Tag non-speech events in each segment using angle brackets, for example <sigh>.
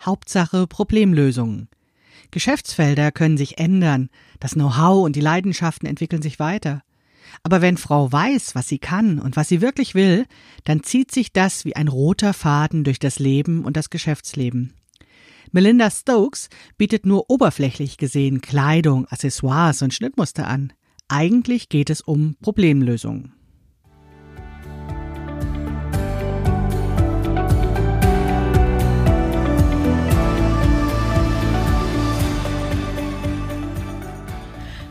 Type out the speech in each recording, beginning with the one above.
Hauptsache Problemlösungen. Geschäftsfelder können sich ändern, das Know-how und die Leidenschaften entwickeln sich weiter. Aber wenn Frau weiß, was sie kann und was sie wirklich will, dann zieht sich das wie ein roter Faden durch das Leben und das Geschäftsleben. Melinda Stokes bietet nur oberflächlich gesehen Kleidung, Accessoires und Schnittmuster an. Eigentlich geht es um Problemlösungen.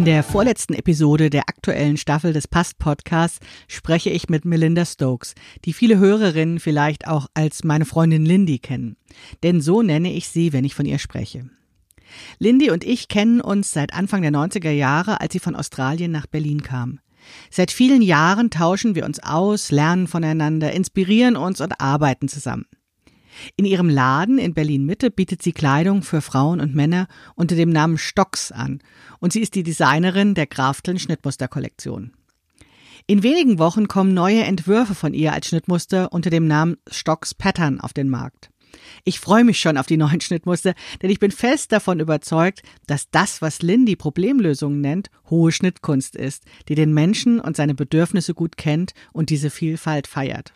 In der vorletzten Episode der aktuellen Staffel des Past Podcasts spreche ich mit Melinda Stokes, die viele Hörerinnen vielleicht auch als meine Freundin Lindy kennen. Denn so nenne ich sie, wenn ich von ihr spreche. Lindy und ich kennen uns seit Anfang der 90er Jahre, als sie von Australien nach Berlin kam. Seit vielen Jahren tauschen wir uns aus, lernen voneinander, inspirieren uns und arbeiten zusammen. In ihrem Laden in Berlin Mitte bietet sie Kleidung für Frauen und Männer unter dem Namen Stocks an und sie ist die Designerin der Krafteln Schnittmusterkollektion. In wenigen Wochen kommen neue Entwürfe von ihr als Schnittmuster unter dem Namen Stocks Pattern auf den Markt. Ich freue mich schon auf die neuen Schnittmuster, denn ich bin fest davon überzeugt, dass das, was Lindy Problemlösungen nennt, hohe Schnittkunst ist, die den Menschen und seine Bedürfnisse gut kennt und diese Vielfalt feiert.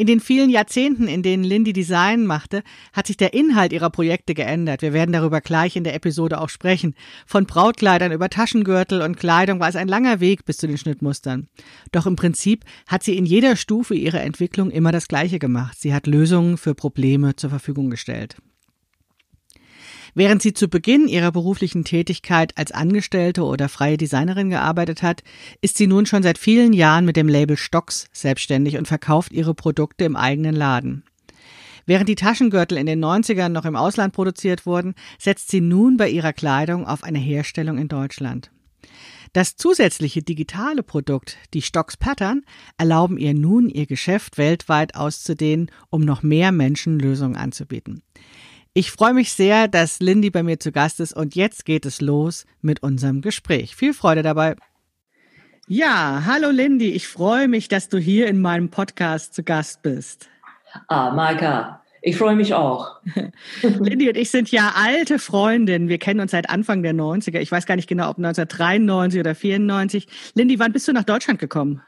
In den vielen Jahrzehnten, in denen Lindy Design machte, hat sich der Inhalt ihrer Projekte geändert. Wir werden darüber gleich in der Episode auch sprechen. Von Brautkleidern über Taschengürtel und Kleidung war es ein langer Weg bis zu den Schnittmustern. Doch im Prinzip hat sie in jeder Stufe ihrer Entwicklung immer das Gleiche gemacht. Sie hat Lösungen für Probleme zur Verfügung gestellt. Während sie zu Beginn ihrer beruflichen Tätigkeit als Angestellte oder freie Designerin gearbeitet hat, ist sie nun schon seit vielen Jahren mit dem Label Stocks selbstständig und verkauft ihre Produkte im eigenen Laden. Während die Taschengürtel in den 90ern noch im Ausland produziert wurden, setzt sie nun bei ihrer Kleidung auf eine Herstellung in Deutschland. Das zusätzliche digitale Produkt, die Stocks Pattern, erlauben ihr nun, ihr Geschäft weltweit auszudehnen, um noch mehr Menschen Lösungen anzubieten. Ich freue mich sehr, dass Lindy bei mir zu Gast ist und jetzt geht es los mit unserem Gespräch. Viel Freude dabei. Ja, hallo Lindy, ich freue mich, dass du hier in meinem Podcast zu Gast bist. Ah, Maika, ich freue mich auch. <laughs> Lindy und ich sind ja alte Freundinnen. Wir kennen uns seit Anfang der 90er. Ich weiß gar nicht genau, ob 1993 oder 94. Lindy, wann bist du nach Deutschland gekommen?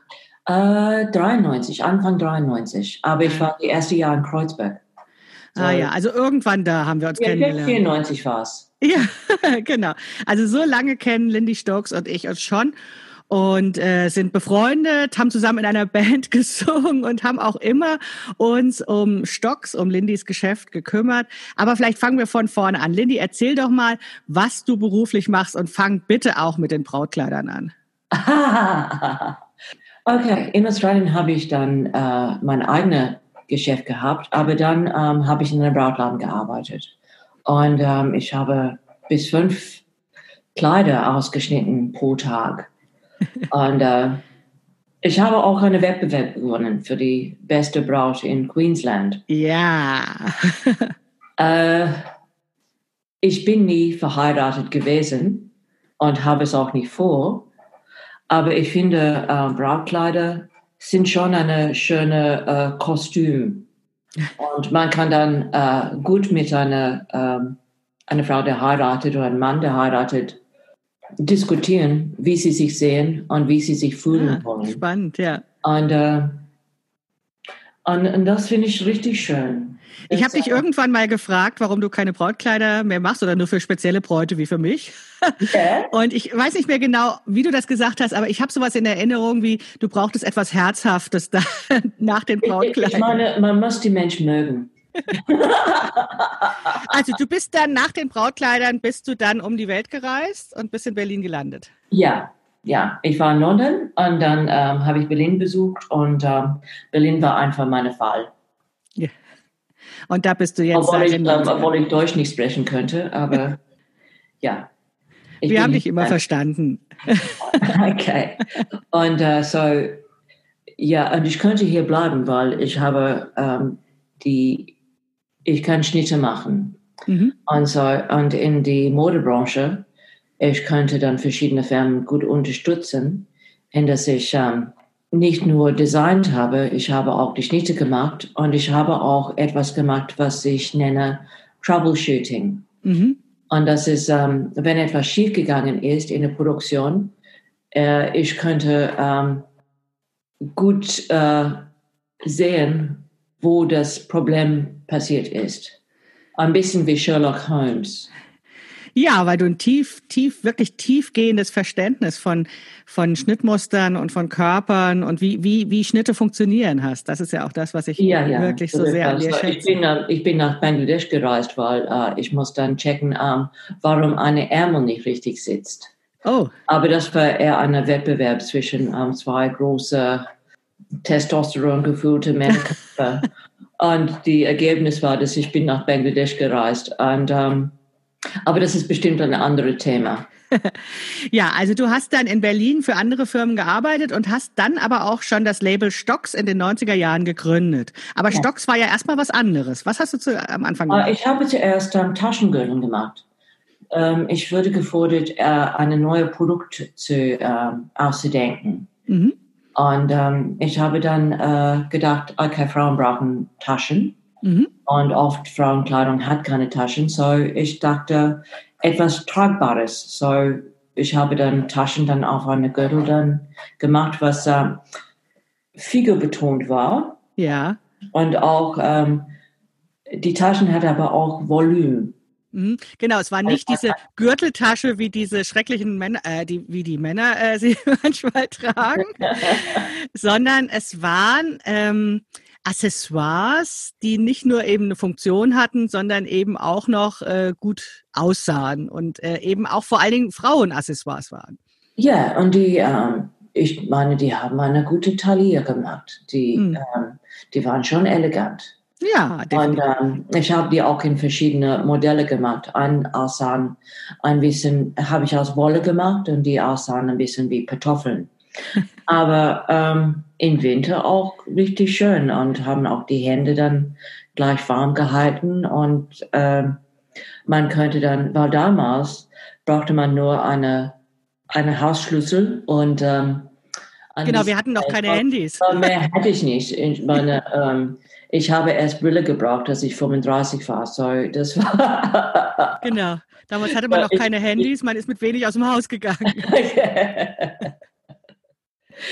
Äh, 93, Anfang 93. Aber ich war die erste Jahr in Kreuzberg. Ah ja, also irgendwann da haben wir uns ja, kennengelernt. 94 war es. Ja, genau. Also so lange kennen Lindy Stokes und ich uns schon und äh, sind befreundet, haben zusammen in einer <laughs> Band gesungen und haben auch immer uns um Stocks, um Lindys Geschäft gekümmert. Aber vielleicht fangen wir von vorne an. Lindy, erzähl doch mal, was du beruflich machst und fang bitte auch mit den Brautkleidern an. <laughs> okay, in Australien habe ich dann äh, meine eigene Geschäft gehabt, aber dann ähm, habe ich in einem Brautladen gearbeitet. Und ähm, ich habe bis fünf Kleider ausgeschnitten pro Tag. <laughs> Und äh, ich habe auch einen Wettbewerb gewonnen für die beste Braut in Queensland. Ja. <laughs> äh, ich bin nie verheiratet gewesen und habe es auch nicht vor. Aber ich finde, äh, Brautkleider sind schon eine schöne äh, Kostüm. Und man kann dann äh, gut mit einer, ähm, einer Frau, der heiratet oder einem Mann, der heiratet, diskutieren, wie sie sich sehen und wie sie sich fühlen ah, wollen. Spannend, ja. Und, äh, und, und das finde ich richtig schön. Ich habe dich irgendwann mal gefragt, warum du keine Brautkleider mehr machst oder nur für spezielle Bräute wie für mich. Okay. <laughs> Und ich weiß nicht mehr genau, wie du das gesagt hast, aber ich habe sowas in Erinnerung, wie du brauchtest etwas Herzhaftes da, <laughs> nach den Brautkleidern. Ich meine, man muss die Menschen mögen. <laughs> also du bist dann nach den Brautkleidern, bist du dann um die Welt gereist und bist in Berlin gelandet? Ja, ja, ich war in London und dann ähm, habe ich Berlin besucht und ähm, Berlin war einfach mein Fall. Und da bist du jetzt. Obwohl ich, ähm, obwohl ich Deutsch nicht sprechen könnte, aber <laughs> ja. Wir haben dich immer verstanden. <laughs> okay. Und uh, so, ja, und ich könnte hier bleiben, weil ich habe ähm, die, ich kann Schnitte machen. Mhm. Und so, und in die Modebranche, ich könnte dann verschiedene Firmen gut unterstützen, in dass ich ähm, nicht nur designt habe, ich habe auch die Schnitte gemacht und ich habe auch etwas gemacht, was ich nenne Troubleshooting. Mhm. Und das ist, ähm, wenn etwas schiefgegangen ist in der Produktion, äh, ich könnte ähm, gut äh, sehen, wo das Problem passiert ist. Ein bisschen wie Sherlock Holmes. Ja, weil du ein tief, tief, wirklich tiefgehendes Verständnis von, von Schnittmustern und von Körpern und wie, wie, wie Schnitte funktionieren hast. Das ist ja auch das, was ich ja, ja, wirklich so sehr an dir schätze. Ich bin, ich bin nach Bangladesch gereist, weil äh, ich muss dann checken, ähm, warum eine Ärmel nicht richtig sitzt. Oh. Aber das war eher ein Wettbewerb zwischen ähm, zwei große Testosteron gefüllte Männer. <laughs> und die Ergebnis war, dass ich bin nach Bangladesch gereist und ähm, aber das ist bestimmt ein anderes Thema. <laughs> ja, also du hast dann in Berlin für andere Firmen gearbeitet und hast dann aber auch schon das Label Stocks in den 90er Jahren gegründet. Aber ja. Stocks war ja erstmal was anderes. Was hast du zu, am Anfang gemacht? Ich habe zuerst ähm, Taschengürtel gemacht. Ähm, ich wurde gefordert, äh, eine neue Produkt zu, ähm, auszudenken. Mhm. Und ähm, ich habe dann äh, gedacht, okay, Frauen brauchen Taschen. Mhm. Und oft Frauenkleidung hat keine Taschen. So ich dachte, etwas Tragbares. So ich habe dann Taschen dann auf eine Gürtel dann gemacht, was äh, Figur betont war. Ja. Und auch ähm, die Taschen hat aber auch Volumen. Mhm. Genau, es war nicht diese Gürteltasche wie diese schrecklichen Männer, äh, die, wie die Männer äh, <laughs> sie manchmal tragen, <laughs> sondern es waren ähm, Accessoires, die nicht nur eben eine Funktion hatten, sondern eben auch noch äh, gut aussahen und äh, eben auch vor allen Dingen Frauenaccessoires waren. Ja, und die, ähm, ich meine, die haben eine gute Taille gemacht. Die, hm. ähm, die waren schon elegant. Ja, definitiv. Und ähm, ich habe die auch in verschiedene Modelle gemacht. Ein aussahen ein bisschen, habe ich aus Wolle gemacht und die aussahen ein bisschen wie Kartoffeln. Aber ähm, im Winter auch richtig schön und haben auch die Hände dann gleich warm gehalten und ähm, man könnte dann, weil damals brauchte man nur eine, eine Hausschlüssel und ähm, Genau, wir hatten noch keine Handys. Mehr hatte ich nicht. Ich meine, <laughs> ähm, ich habe erst Brille gebraucht, als ich 35 war. So, das war. genau. Damals hatte <laughs> man noch keine Handys, man ist mit wenig aus dem Haus gegangen. <laughs>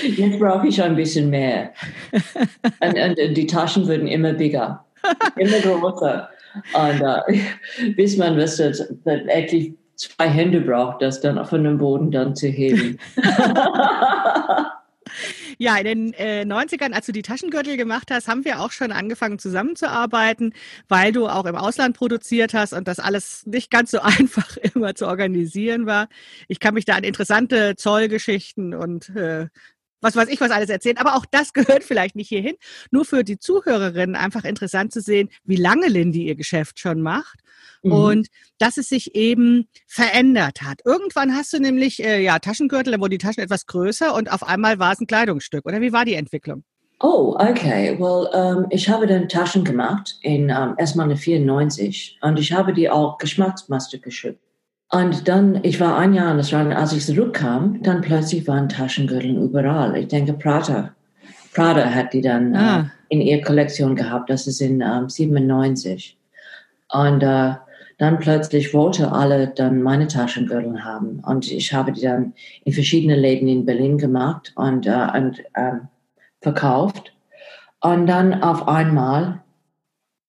Jetzt brauche ich ein bisschen mehr. und, und, die Taschen würden immer bigger, immer größer. Und uh, bis man das, das wirklich zwei Hände braucht, das dann von dem Boden dann zu heben. <laughs> Ja, in den äh, 90ern, als du die Taschengürtel gemacht hast, haben wir auch schon angefangen zusammenzuarbeiten, weil du auch im Ausland produziert hast und das alles nicht ganz so <laughs> einfach immer zu organisieren war. Ich kann mich da an interessante Zollgeschichten und äh, was weiß ich, was alles erzählen. Aber auch das <laughs> gehört vielleicht nicht hierhin. Nur für die Zuhörerinnen einfach interessant zu sehen, wie lange Lindy ihr Geschäft schon macht mhm. und dass es sich eben verändert hat. Irgendwann hast du nämlich äh, ja Taschengürtel, da wurden die Taschen etwas größer und auf einmal war es ein Kleidungsstück. Oder wie war die Entwicklung? Oh, okay. Well, um, ich habe dann Taschen gemacht in um, erstmal eine 94 und ich habe die auch Geschmacksmaster geschützt. Und dann, ich war ein Jahr in Australien, als ich zurückkam, dann plötzlich waren Taschengürtel überall. Ich denke, Prada. Prada hat die dann ah. äh, in ihrer Kollektion gehabt. Das ist in ähm, 97. Und äh, dann plötzlich wollte alle dann meine Taschengürtel haben. Und ich habe die dann in verschiedene Läden in Berlin gemacht und, äh, und äh, verkauft. Und dann auf einmal,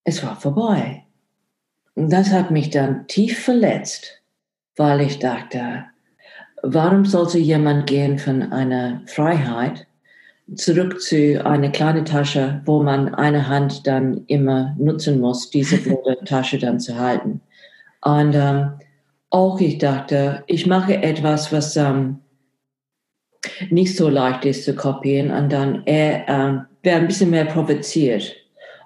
es war vorbei. Und das hat mich dann tief verletzt weil ich dachte, warum sollte jemand gehen von einer Freiheit zurück zu einer kleinen Tasche, wo man eine Hand dann immer nutzen muss, diese <laughs> blöde Tasche dann zu halten. Und ähm, auch ich dachte, ich mache etwas, was ähm, nicht so leicht ist zu kopieren und dann er ähm, wäre ein bisschen mehr provoziert.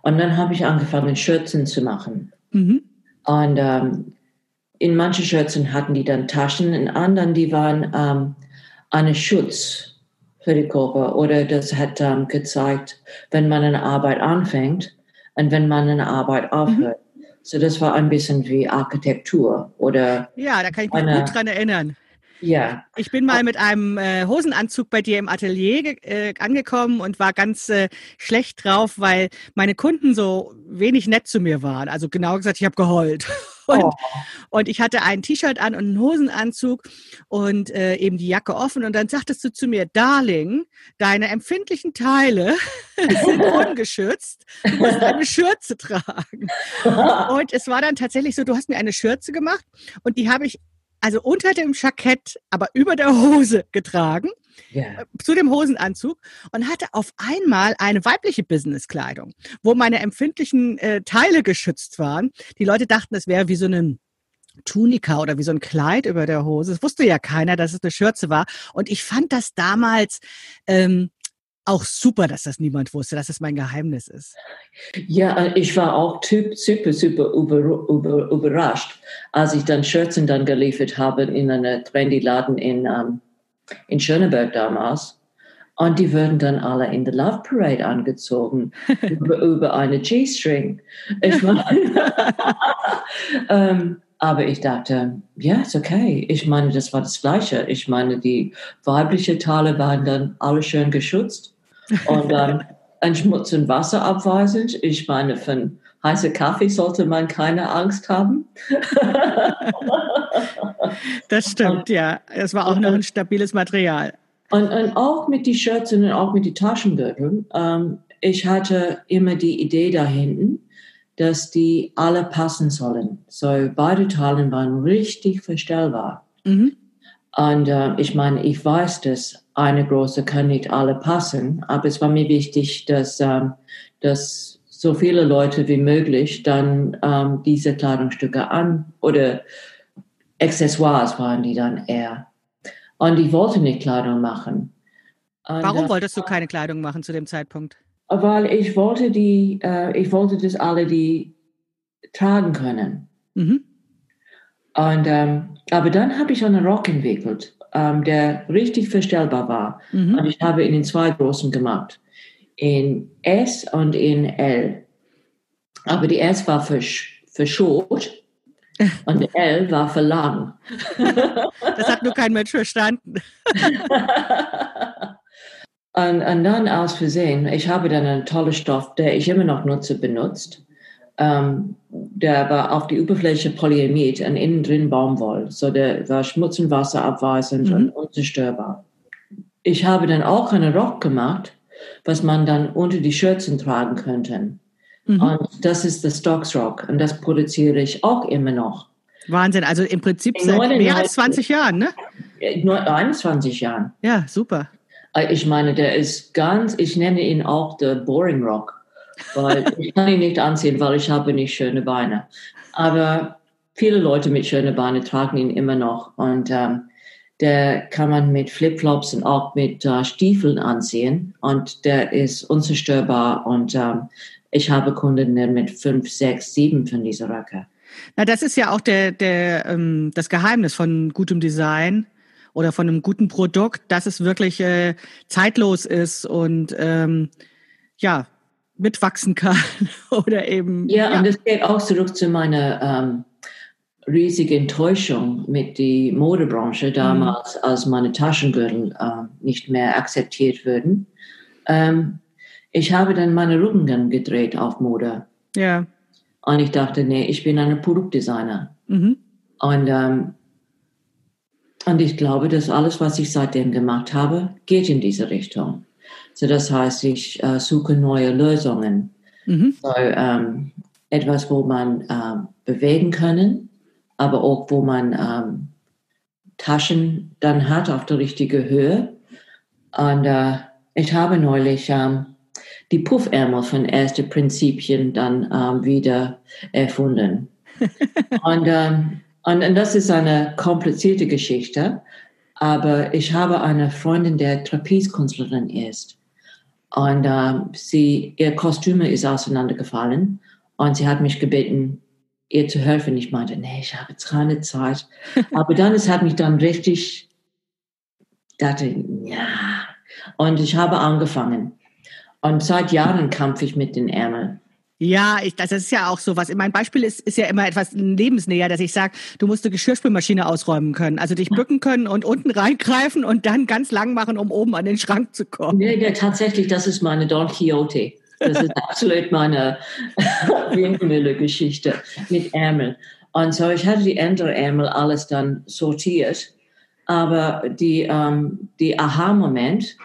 Und dann habe ich angefangen, Schürzen zu machen. Mhm. Und ähm, in manchen Schürzen hatten die dann Taschen, in anderen, die waren ähm, eine Schutz für die Körper. Oder das hat ähm, gezeigt, wenn man eine Arbeit anfängt und wenn man eine Arbeit mhm. aufhört. Mhm. So, das war ein bisschen wie Architektur oder. Ja, da kann ich mich eine, gut dran erinnern. Ja. Ich bin mal mit einem äh, Hosenanzug bei dir im Atelier äh, angekommen und war ganz äh, schlecht drauf, weil meine Kunden so wenig nett zu mir waren. Also genau gesagt, ich habe geheult. <laughs> Und, oh. und ich hatte ein T-Shirt an und einen Hosenanzug und äh, eben die Jacke offen. Und dann sagtest du zu mir, Darling, deine empfindlichen Teile <laughs> sind <laughs> ungeschützt. Du musst eine Schürze tragen. Und es war dann tatsächlich so, du hast mir eine Schürze gemacht und die habe ich also unter dem Jackett, aber über der Hose getragen, yeah. Äh, zu dem Hosenanzug und hatte auf einmal eine weibliche Businesskleidung, wo meine empfindlichen äh, Teile geschützt waren. Die Leute dachten, es wäre wie so eine Tunika oder wie so ein Kleid über der Hose. Es wusste ja keiner, dass es eine Schürze war. Und ich fand das damals ähm, auch super, dass das niemand wusste, dass es mein Geheimnis ist. Ja, ich war auch super, super über, über, überrascht, als ich dann Schürzen dann geliefert habe in einer Trendy-Laden in, um, ähm, in Schöneberg damals. Und die wurden dann alle in der Love Parade angezogen, <laughs> über, über eine G-String. Ich meine, <laughs> ähm, aber ich dachte, ja, ist okay. Ich meine, das war das Gleiche. Ich meine, die weiblichen Teile waren dann alle schön geschützt. Und ähm, ein Schmutz und Wasser abweisend. Ich meine, von heißer Kaffee sollte man keine Angst haben. <laughs> das stimmt, ja. Es war auch noch ein stabiles Material. Und, und auch mit den Shirts und auch mit den Taschengürteln. Ähm, ich hatte immer die Idee da hinten, dass die alle passen sollen. So beide Teilen waren richtig verstellbar. Mhm. Und äh, ich meine, ich weiß, dass eine große kann nicht alle passen, aber es war mir wichtig, dass, ähm, dass so viele Leute wie möglich dann ähm, diese Kleidungsstücke an oder Accessoires waren die dann eher. Und ich wollte nicht Kleidung machen. Und, Warum äh, wolltest du keine Kleidung machen zu dem Zeitpunkt? Weil ich wollte die, äh, ich wollte, dass alle die tragen können. Mhm. Und ähm, aber dann habe ich einen Rock entwickelt, ähm, der richtig verstellbar war. Mhm. Und ich habe ihn in zwei großen gemacht. In S und in L. Aber die S war für, für short und die L war für lang. <laughs> das hat nur kein Mensch verstanden. <laughs> und, und dann aus Versehen, ich habe dann einen tollen Stoff, der ich immer noch nutze, benutzt ähm, der war auf die Oberfläche Polyamid und innen drin Baumwoll. So der war Schmutz- und Wasser abweisend mhm. und unzerstörbar. Ich habe dann auch einen Rock gemacht, was man dann unter die Schürzen tragen könnte. Mhm. Und das ist der Stocks Rock und das produziere ich auch immer noch. Wahnsinn, also im Prinzip seit mehr als 20 Jahren, ne? Nur 21 Jahren. Ja, super. Äh, ich meine, der ist ganz, ich nenne ihn auch der Boring Rock weil ich kann ihn nicht anziehen, weil ich habe nicht schöne Beine. Aber viele Leute mit schönen Beinen tragen ihn immer noch und ähm, der kann man mit Flipflops und auch mit äh, Stiefeln anziehen und der ist unzerstörbar und ähm, ich habe Kunden mit fünf, sechs, sieben von dieser Röcke. Na, das ist ja auch der, der, ähm, das Geheimnis von gutem Design oder von einem guten Produkt, dass es wirklich äh, zeitlos ist und ähm, ja, mitwachsen kann <laughs> oder eben. Ja, ja, und das geht auch zurück zu meiner ähm, riesigen Enttäuschung mit der Modebranche damals, mhm. als meine Taschengürtel äh, nicht mehr akzeptiert wurden. Ähm, ich habe dann meine Rücken gedreht auf Mode. Ja. Und ich dachte, nee, ich bin eine Produktdesigner. Mhm. Und, ähm, und ich glaube, dass alles, was ich seitdem gemacht habe, geht in diese Richtung. So das heißt, ich äh, suche neue Lösungen. Mhm. So, ähm, etwas, wo man ähm, bewegen können, aber auch wo man ähm, Taschen dann hat auf der richtigen Höhe. Und äh, ich habe neulich ähm, die Puffärmel von Erste Prinzipien dann ähm, wieder erfunden. <laughs> und, ähm, und, und das ist eine komplizierte Geschichte. Aber ich habe eine Freundin, der Trapezkünstlerin ist. Und ähm, sie, ihr Kostüme ist auseinandergefallen. Und sie hat mich gebeten, ihr zu helfen. Ich meinte, nee, ich habe jetzt keine Zeit. <laughs> Aber dann, es hat mich dann richtig, dachte, ja. Und ich habe angefangen. Und seit Jahren kämpfe ich mit den Ärmeln. Ja, ich, das ist ja auch so was. Mein Beispiel ist, ist ja immer etwas lebensnäher, dass ich sage, du musst die Geschirrspülmaschine ausräumen können. Also dich bücken können und unten reingreifen und dann ganz lang machen, um oben an den Schrank zu kommen. Nee, ja, tatsächlich, das ist meine Don Quixote. Das ist <laughs> absolut meine <laughs> Windmühle-Geschichte mit Ärmel. Und so, ich hatte die Ärmel alles dann sortiert. Aber die, ähm, die Aha-Moment,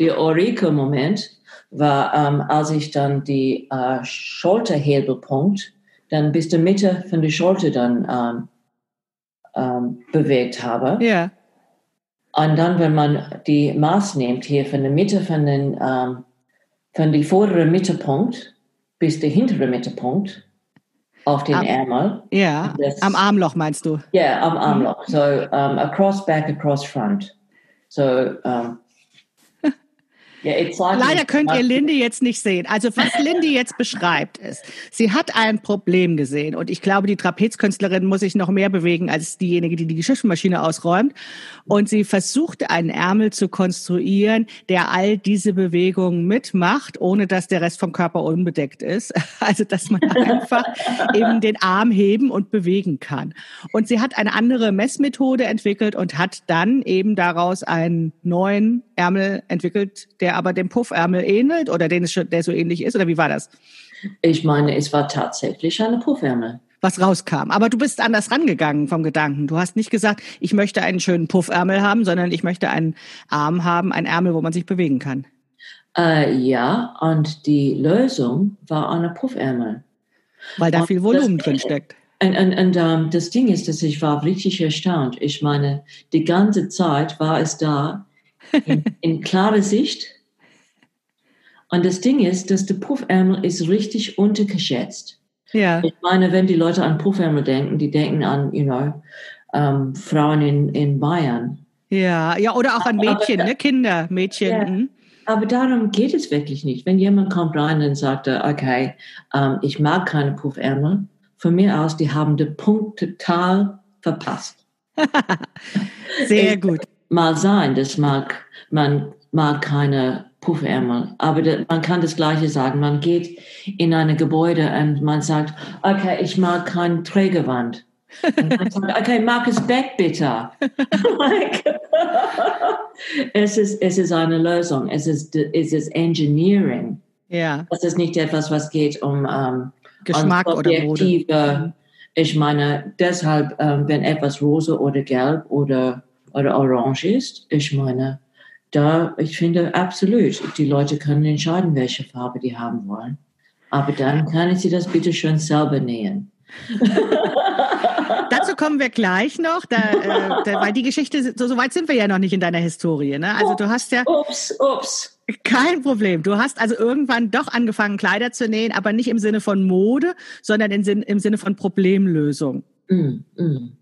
der Eureka-Moment war, ähm, als ich dann die äh, Schulterhebelpunkt dann bis zur Mitte von der Schulter dann ähm, ähm, bewegt habe. Ja. Und dann, wenn man die Maß nimmt, hier von der Mitte von den ähm, von die vordere Mittelpunkt bis der hintere Mittelpunkt auf den am, Ärmel. Ja, das, am Armloch meinst du? Ja, yeah, am Armloch. So um, across back, across front. So um, ja, Leider könnt ihr Lindy jetzt nicht sehen. Also was Lindy jetzt beschreibt ist, sie hat ein Problem gesehen und ich glaube, die Trapezkünstlerin muss sich noch mehr bewegen als diejenige, die die Geschirrmaschine ausräumt. Und sie versuchte einen Ärmel zu konstruieren, der all diese Bewegungen mitmacht, ohne dass der Rest vom Körper unbedeckt ist. <laughs> Also dass man einfach eben den Arm heben und bewegen kann. Und sie hat eine andere Messmethode entwickelt und hat dann eben daraus einen neuen Ärmel entwickelt, der aber dem Puffärmel ähnelt oder den es der so ähnlich ist? Oder wie war das? Ich meine, es war tatsächlich eine Puffärmel. Was rauskam. Aber du bist anders rangegangen vom Gedanken. Du hast nicht gesagt, ich möchte einen schönen Puffärmel haben, sondern ich möchte einen Arm haben, einen Ärmel, wo man sich bewegen kann. Äh, ja, und die Lösung war eine Puffärmel. Weil da und viel Volumen drin steckt. Und, und, und um, das Ding ist, dass ich war richtig erstaunt. Ich meine, die ganze Zeit war es da in, in klare Sicht. Und das Ding ist, dass der Puffärmel ist richtig untergeschätzt. Ja. Ich meine, wenn die Leute an Puffärmel denken, die denken an, you know, um, Frauen in, in Bayern. Ja, ja, oder auch an Mädchen, aber, ne? Kinder, Mädchen. Ja. Mhm. Aber darum geht es wirklich nicht. Wenn jemand kommt rein und sagt, okay, um, ich mag keine Puffärmel, von mir aus, die haben den Punkt total verpasst. <laughs> Sehr gut. Mal sein, das mag man mag keine Puffärmel, aber man kann das Gleiche sagen. Man geht in ein Gebäude und man sagt, okay, ich mag keine Trägerwand. Sagt, okay, Markus Beck bitte. <laughs> es, ist, es ist eine Lösung. Es ist, es ist Engineering. Ja. Es ist nicht etwas, was geht um ähm, Geschmack oder Mode. Ich meine, deshalb, ähm, wenn etwas rosa oder gelb oder, oder orange ist, ich meine, da, ich finde absolut, die Leute können entscheiden, welche Farbe die haben wollen. Aber dann können sie das bitte schön selber nähen. <laughs> Dazu kommen wir gleich noch, da, äh, da, weil die Geschichte, so, so, weit sind wir ja noch nicht in deiner Historie. Ne? Also du hast ja. Ups, ups. Kein Problem. Du hast also irgendwann doch angefangen, Kleider zu nähen, aber nicht im Sinne von Mode, sondern im, Sinn, im Sinne von Problemlösung. Mm, mm.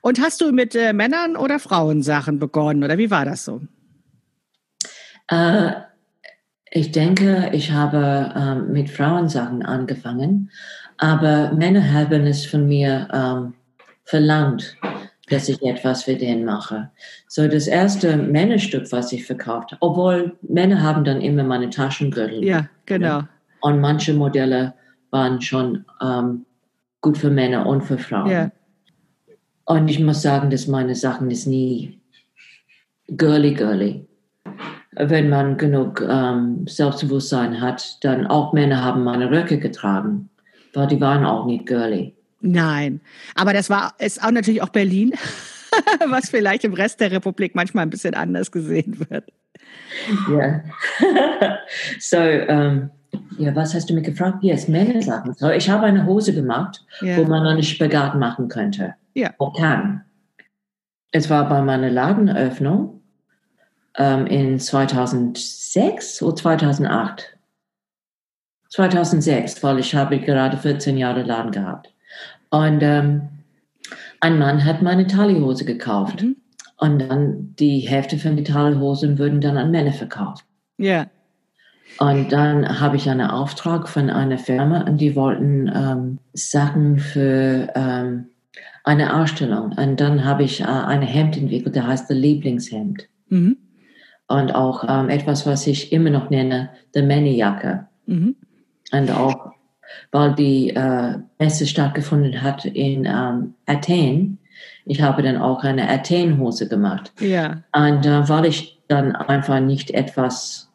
Und hast du mit äh, Männern oder Frauen Sachen begonnen oder wie war das so? Äh, ich denke, ich habe ähm, mit Frauensachen angefangen, aber Männer haben es von mir ähm, verlangt, dass ich etwas für den mache. So das erste Männerstück, was ich verkauft habe, obwohl Männer haben dann immer meine Taschengürtel. Ja, genau. Und manche Modelle waren schon ähm, gut für Männer und für Frauen. Ja. Und ich muss sagen, dass meine Sachen ist nie girly girly wenn man genug ähm, Selbstbewusstsein hat, dann auch Männer haben meine Röcke getragen, weil die waren auch nicht girly. Nein, aber das war ist auch natürlich auch Berlin, <laughs> was vielleicht im Rest der Republik manchmal ein bisschen anders gesehen wird. Ja. <laughs> so, ähm, ja, was hast du mich gefragt? Yes, Männersachen. So, ich habe eine Hose gemacht, ja. wo man einen Spagat machen könnte. Ja. Oder kann. Es war bei meiner Ladenöffnung ähm, in 2006 oder 2008. 2006, weil ich habe gerade 14 Jahre Laden gehabt. Und ähm, ein Mann hat meine Talihose gekauft. Mhm. Und dann die Hälfte von den Tagelhosen würden dann an Männer verkauft. Ja. Und dann habe ich einen Auftrag von einer Firma und die wollten ähm, Sachen für ähm, eine Ausstellung. Und dann habe ich äh, ein Hemd entwickelt, der heißt The Lieblingshemd. Mhm. Und auch ähm, etwas, was ich immer noch nenne, The Männerjacke. Mhm. Und auch, weil die äh, Messe stattgefunden hat in ähm, Athen, ich habe dann auch eine Athen-Hose gemacht. Ja. Und äh, weil ich dann einfach nicht etwas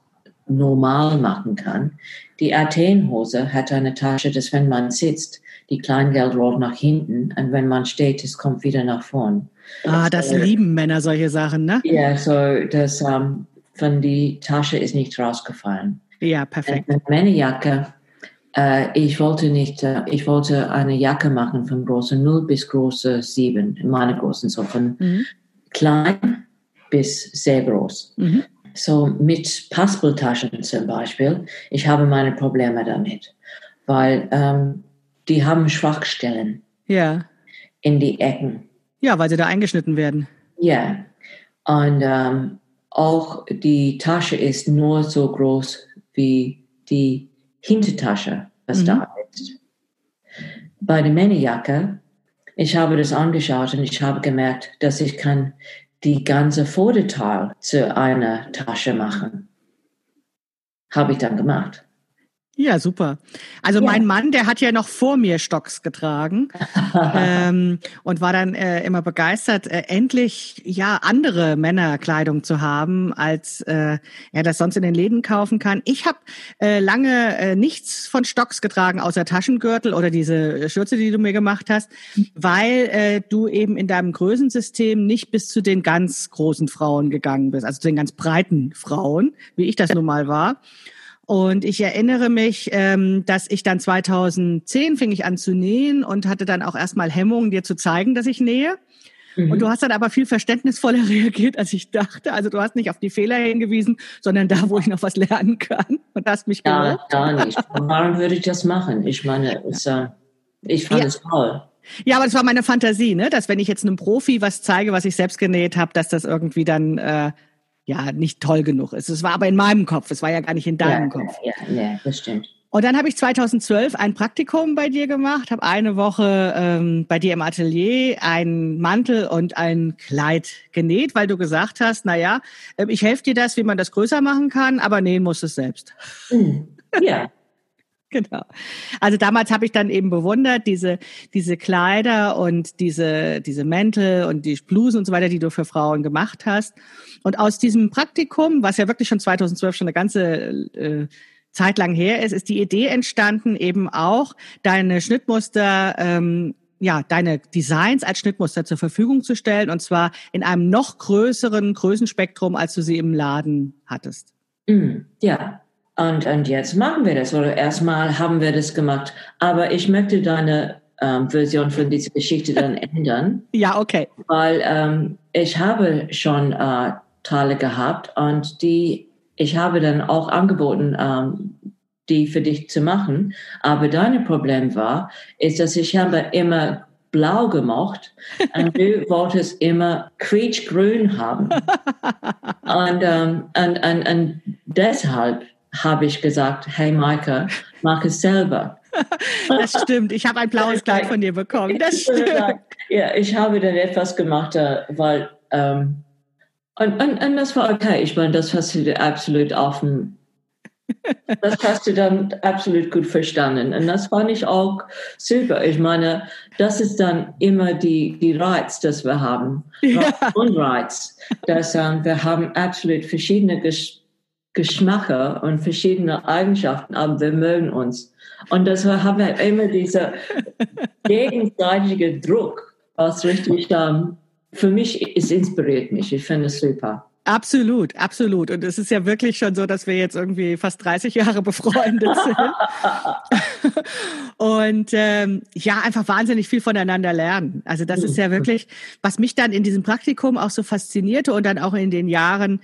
normal machen kann, die Athen-Hose hat eine Tasche, dass wenn man sitzt, die Kleingeld rollt nach hinten und wenn man steht, es kommt wieder nach vorn. Ah, das So, lieben Männer, solche Sachen, ne? Ja, so das ähm, von die Tasche ist nicht rausgefallen. Ja, perfekt. Und meine Jacke, äh, ich wollte nicht, äh, ich wollte eine Jacke machen von Größe 0 bis Größe 7, meine Größen, so von Mhm. klein bis sehr groß. Mhm. So mit Passporttaschen zum Beispiel, ich habe meine Probleme damit, weil ähm, die haben Schwachstellen Ja. in die Ecken. Ja, weil sie da eingeschnitten werden. Ja, und ähm, auch die Tasche ist nur so groß wie die Hintertasche, was Mhm. da ist. Bei der Männerjacke, ich habe das angeschaut und ich habe gemerkt, dass ich kann die ganze Vorderteil zu einer Tasche machen. Habe ich dann gemacht. Ja, super. Also Ja. mein Mann, der hat ja noch vor mir Stocks getragen <laughs> ähm, und war dann äh, immer begeistert, äh, endlich ja andere Männerkleidung zu haben, als äh, er das sonst in den Läden kaufen kann. Ich habe äh, lange äh, nichts von Stocks getragen, außer Taschengürtel oder diese Schürze, die du mir gemacht hast, weil äh, du eben in deinem Größensystem nicht bis zu den ganz großen Frauen gegangen bist, also zu den ganz breiten Frauen, wie ich das nun mal war. Und ich erinnere mich, ähm, dass ich dann 2010 fing ich an zu nähen und hatte dann auch erstmal Hemmungen, dir zu zeigen, dass ich nähe. Mhm. Und du hast dann aber viel verständnisvoller <laughs> reagiert, als ich dachte. Also du hast nicht auf die Fehler hingewiesen, sondern da, wo ich noch was lernen kann. Und hast mich ja, gar nicht. Warum würde ich das machen? Ich meine, es, äh, ich fand Ja. es toll. Ja, aber das war meine Fantasie, ne? dass wenn ich jetzt einem Profi was zeige, was ich selbst genäht habe, dass das irgendwie dann äh, ja nicht toll genug ist. Es war aber in meinem Kopf, es war ja gar nicht in deinem ja, Kopf. Ja, ja, das stimmt. Und dann habe ich 2012 ein Praktikum bei dir gemacht, habe eine Woche ähm, bei dir im Atelier einen Mantel und ein Kleid genäht, weil du gesagt hast, na ja, äh, ich helfe dir das, wie man das größer machen kann, aber nähen musst du es selbst. Mhm. Ja. <laughs> <laughs> Genau. Also damals habe ich dann eben bewundert diese diese Kleider und diese diese Mäntel und die Blusen und so weiter, die du für Frauen gemacht hast. Und aus diesem Praktikum, was ja wirklich schon 2012 schon eine ganze äh, Zeit lang her ist, ist die Idee entstanden, eben auch deine Schnittmuster ähm, ja, deine Designs als Schnittmuster zur Verfügung zu stellen und zwar in einem noch größeren Größenspektrum, als du sie im Laden hattest. Mhm. Ja. Und, und jetzt machen wir das. Oder erstmal haben wir das gemacht. Aber ich möchte deine ähm, Version von dieser Geschichte dann ändern, Ja, okay. weil ähm, ich habe schon äh, Teile gehabt und die, ich habe dann auch angeboten, ähm, die für dich zu machen. Aber dein Problem war, ist, dass ich habe immer blau gemocht <laughs> und du wolltest immer quietschgrün haben. <laughs> Und, ähm, und, und, und deshalb habe ich gesagt, hey Maike, mach es selber. <laughs> Das stimmt. Ich habe ein blaues Kleid von dir bekommen. Das stimmt. Ja, ich habe dann etwas gemacht, äh, weil ähm, und, und, und das war okay. Ich meine, das hast du absolut offen. Das hast du dann absolut gut verstanden. Und das fand ich auch super. Ich meine, das ist dann immer die, die Reiz, das wir haben. Ja. Und Reiz. Dass ähm, wir haben absolut verschiedene Gesch Geschmäcker und verschiedene Eigenschaften, aber wir mögen uns. Und deshalb haben wir immer dieser <laughs> gegenseitige Druck, was richtig, ähm, für mich, es inspiriert mich. Ich finde es super. Absolut, absolut. Und es ist ja wirklich schon so, dass wir jetzt irgendwie fast 30 Jahre befreundet <laughs> sind. Und ähm, ja, einfach wahnsinnig viel voneinander lernen. Also das ist ja wirklich, was mich dann in diesem Praktikum auch so faszinierte und dann auch in den Jahren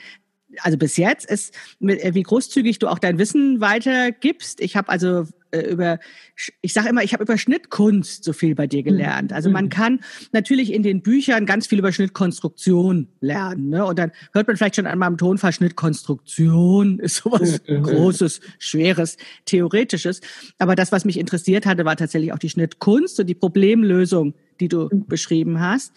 also bis jetzt ist, äh, wie großzügig du auch dein Wissen weitergibst. Ich habe also äh, über, ich sage immer, ich habe über Schnittkunst so viel bei dir gelernt. Also man mhm. kann natürlich in den Büchern ganz viel über Schnittkonstruktion lernen. Ne? Und dann hört man vielleicht schon an meinem Tonfall, Schnittkonstruktion ist sowas mhm. Großes, Schweres, Theoretisches. Aber das, was mich interessiert hatte, war tatsächlich auch die Schnittkunst und die Problemlösung, die du mhm. beschrieben hast.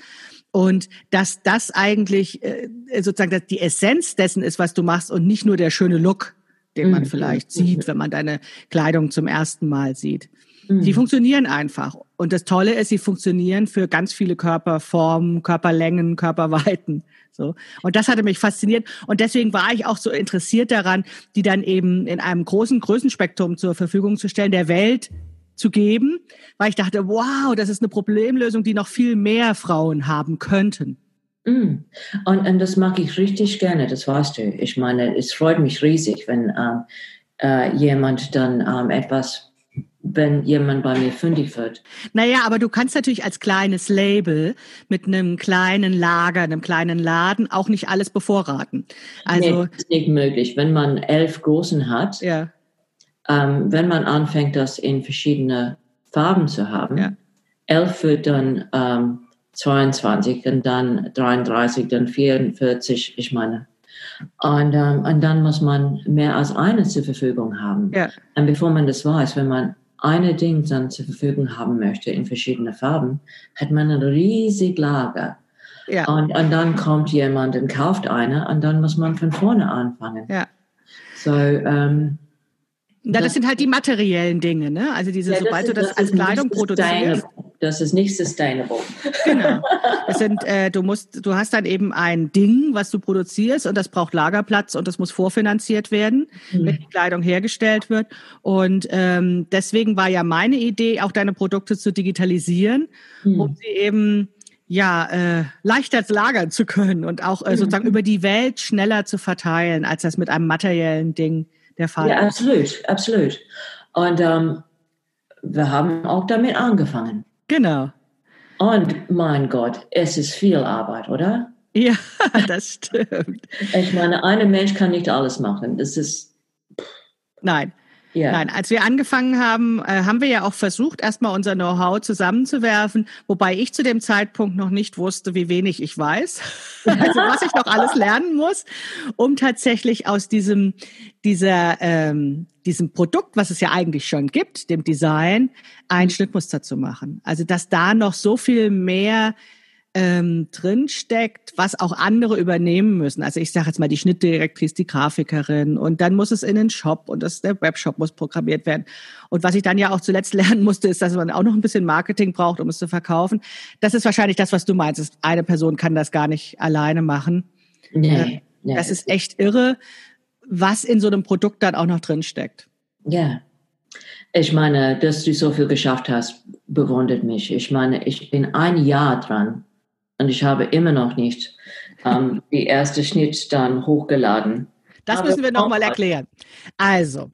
Und dass das eigentlich äh, sozusagen die Essenz dessen ist, was du machst und nicht nur der schöne Look, den man mhm. vielleicht mhm. sieht, wenn man deine Kleidung zum ersten Mal sieht. Mhm. Die funktionieren einfach. Und das Tolle ist, sie funktionieren für ganz viele Körperformen, Körperlängen, Körperweiten. So. Und das hatte mich fasziniert. Und deswegen war ich auch so interessiert daran, die dann eben in einem großen Größenspektrum zur Verfügung zu stellen, der Welt zu geben, weil ich dachte, wow, das ist eine Problemlösung, die noch viel mehr Frauen haben könnten. Mm. Und, und das mag ich richtig gerne, das weißt du. Ich meine, es freut mich riesig, wenn ähm, äh, jemand dann ähm, etwas wenn jemand bei mir fündig wird. Naja, aber du kannst natürlich als kleines Label mit einem kleinen Lager, einem kleinen Laden auch nicht alles bevorraten. Also nee, das ist nicht möglich. Wenn man elf Großen hat, ja. Ähm, wenn man anfängt, das in verschiedene Farben zu haben, ja. elf wird dann ähm, 22 und dann 33, dann 44, ich meine. Und, ähm, und dann muss man mehr als eine zur Verfügung haben. Ja. Und bevor man das weiß, wenn man eine Ding dann zur Verfügung haben möchte in verschiedenen Farben, hat man ein riesig Lager. Ja. Und, und dann kommt jemand und kauft eine und dann muss man von vorne anfangen. Ja. So, ähm, ja, das sind halt die materiellen Dinge, ne? Also diese, ja, sobald ist, du das, das als Kleidung produzierst. Das ist nicht sustainable. Genau. <laughs> Das sind, äh, du musst, du hast dann eben ein Ding, was du produzierst und das braucht Lagerplatz und das muss vorfinanziert werden, mhm. wenn die Kleidung hergestellt wird. Und ähm, deswegen war ja meine Idee, auch deine Produkte zu digitalisieren, mhm. um sie eben ja, äh, leichter lagern zu können und auch äh, sozusagen mhm. über die Welt schneller zu verteilen, als das mit einem materiellen Ding der Fall ja, absolut, absolut. Und ähm, wir haben auch damit angefangen. Genau. Und mein Gott, es ist viel Arbeit, oder? Ja, <laughs> das stimmt. Ich meine, ein Mensch kann nicht alles machen. Das ist. Nein. Ja. Nein, als wir angefangen haben, äh, haben wir ja auch versucht, erstmal unser Know-how zusammenzuwerfen, wobei ich zu dem Zeitpunkt noch nicht wusste, wie wenig ich weiß, <laughs> also was ich noch alles lernen muss, um tatsächlich aus diesem dieser ähm, diesem Produkt, was es ja eigentlich schon gibt, dem Design, ein Schnittmuster zu machen. Also dass da noch so viel mehr ähm, drinsteckt, was auch andere übernehmen müssen. Also ich sage jetzt mal die Schnittdirektrice, die Grafikerin und dann muss es in den Shop und das, der Webshop muss programmiert werden. Und was ich dann ja auch zuletzt <laughs> lernen musste, ist, dass man auch noch ein bisschen Marketing braucht, um es zu verkaufen. Das ist wahrscheinlich das, was du meinst. Eine Person kann das gar nicht alleine machen. Nee, äh, nee. Das ist echt irre, was in so einem Produkt dann auch noch drinsteckt. Ja. Ich meine, dass du so viel geschafft hast, bewundert mich. Ich meine, ich bin ein Jahr dran und ich habe immer noch nicht ähm, die erste Schnitt dann hochgeladen. Das müssen wir nochmal erklären. Also,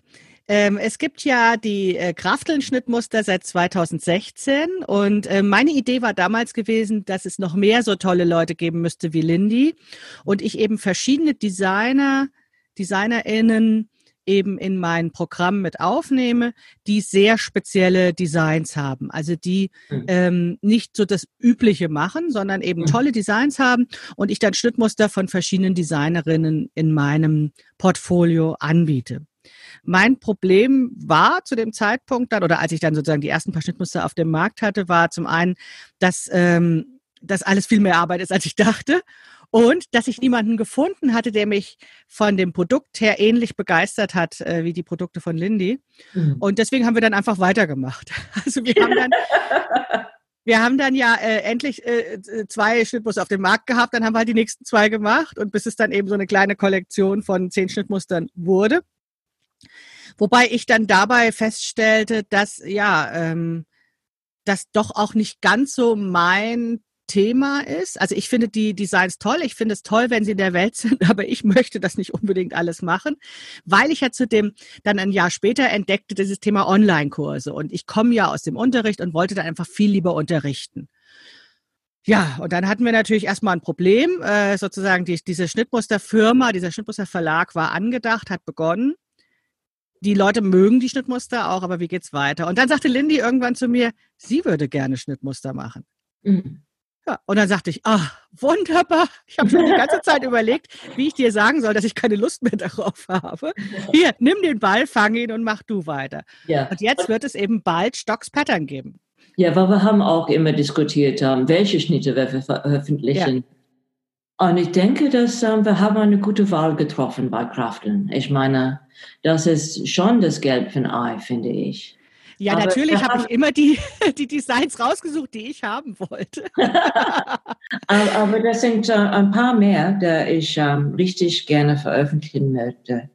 ähm, es gibt ja die äh, Krafteln-Schnittmuster seit 2016 und äh, meine Idee war damals gewesen, dass es noch mehr so tolle Leute geben müsste wie Lindy und ich eben verschiedene Designer, DesignerInnen eben in mein Programm mit aufnehme, die sehr spezielle Designs haben. Also die mhm. ähm, nicht so das Übliche machen, sondern eben mhm. tolle Designs haben und ich dann Schnittmuster von verschiedenen Designerinnen in meinem Portfolio anbiete. Mein Problem war zu dem Zeitpunkt dann, oder als ich dann sozusagen die ersten paar Schnittmuster auf dem Markt hatte, war zum einen, dass ähm, das alles viel mehr Arbeit ist, als ich dachte und dass ich niemanden gefunden hatte, der mich von dem Produkt her ähnlich begeistert hat äh, wie die Produkte von Lindy. Mhm. Und deswegen haben wir dann einfach weitergemacht. <laughs> Also wir haben dann, <laughs> wir haben dann ja äh, endlich äh, zwei Schnittmuster auf dem Markt gehabt, dann haben wir halt die nächsten zwei gemacht und bis es dann eben so eine kleine Kollektion von zehn Schnittmustern wurde. Wobei ich dann dabei feststellte, dass ja, ähm, das doch auch nicht ganz so mein Thema ist. Also ich finde die Designs toll. Ich finde es toll, wenn sie in der Welt sind, <laughs> aber ich möchte das nicht unbedingt alles machen, weil ich ja zudem dann ein Jahr später entdeckte dieses Thema Online-Kurse und ich komme ja aus dem Unterricht und wollte dann einfach viel lieber unterrichten. Ja, und dann hatten wir natürlich erstmal ein Problem. Äh, sozusagen die, diese Schnittmusterfirma, dieser Schnittmusterverlag war angedacht, hat begonnen. die Leute mögen die Schnittmuster auch, aber wie geht's weiter? Und dann sagte Lindy irgendwann zu mir, sie würde gerne Schnittmuster machen. Mhm. Ja, und dann sagte ich, ah, wunderbar. Ich habe schon die ganze Zeit <laughs> überlegt, wie ich dir sagen soll, dass ich keine Lust mehr darauf habe. Hier, nimm den Ball, fang ihn und mach du weiter. Ja. Und jetzt wird es eben bald Stocks Pattern geben. Ja, weil wir haben auch immer diskutiert, um, welche Schnitte wir veröffentlichen. Ja. Und ich denke, dass um, wir haben eine gute Wahl getroffen bei Krafteln. Ich meine, das ist schon das Gelb von Ei, finde ich. Ja, aber natürlich habe ich immer die, <laughs> die Designs rausgesucht, die ich haben wollte. <laughs> aber das sind äh, ein paar mehr, die ich ähm, richtig gerne veröffentlichen möchte.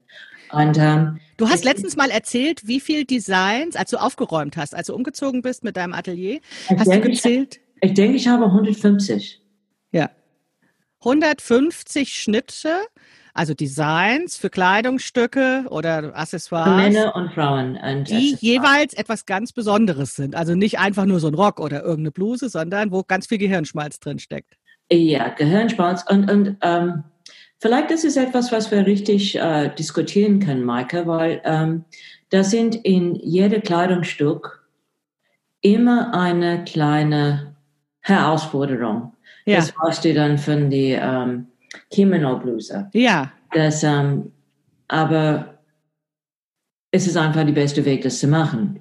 Und, ähm, du hast letztens mal erzählt, wie viele Designs, als du aufgeräumt hast, als du umgezogen bist mit deinem Atelier, hast du gezählt? Ich, ich denke, ich habe 150. Ja. 150 Schnitte also Designs für Kleidungsstücke oder Accessoires. Männer und Frauen. Und die jeweils etwas ganz Besonderes sind. Also nicht einfach nur so ein Rock oder irgendeine Bluse, sondern wo ganz viel Gehirnschmalz drin steckt. Ja, Gehirnschmalz. Und, und ähm, vielleicht ist es etwas, was wir richtig äh, diskutieren können, Maike, weil ähm, da sind in jedem Kleidungsstück immer eine kleine Herausforderung. Ja. Das weißt du dann von die ähm, Kimono-Bluse. Ja. Das, ähm, aber es ist einfach der beste Weg, das zu machen.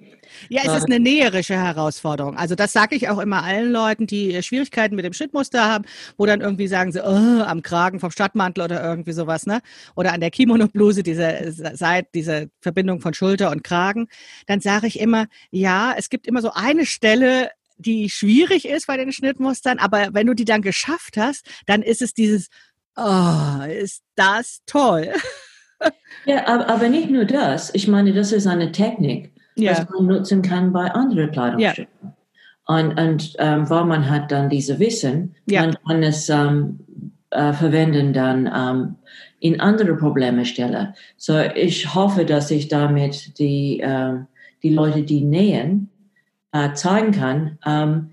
Ja, es ist eine näherische Herausforderung. Also das sage ich auch immer allen Leuten, die Schwierigkeiten mit dem Schnittmuster haben, wo dann irgendwie sagen sie, oh, am Kragen vom Stadtmantel oder irgendwie sowas, ne? Oder an der Kimono-Bluse, diese Seite, diese Verbindung von Schulter und Kragen. Dann sage ich immer, ja, es gibt immer so eine Stelle, die schwierig ist bei den Schnittmustern, aber wenn du die dann geschafft hast, dann ist es dieses, Oh, ist das toll. ja, aber, nicht nur das. Ich meine, das ist eine Technik, ja. was man nutzen kann bei anderen Kleidungsstücken. Ja. Und, und ähm, weil man hat dann diese Wissen, ja. man kann es ähm, äh, verwenden dann ähm, in andere Probleme stellen. So, ich hoffe, dass ich damit die, äh, die Leute, die nähen, äh, zeigen kann, ähm,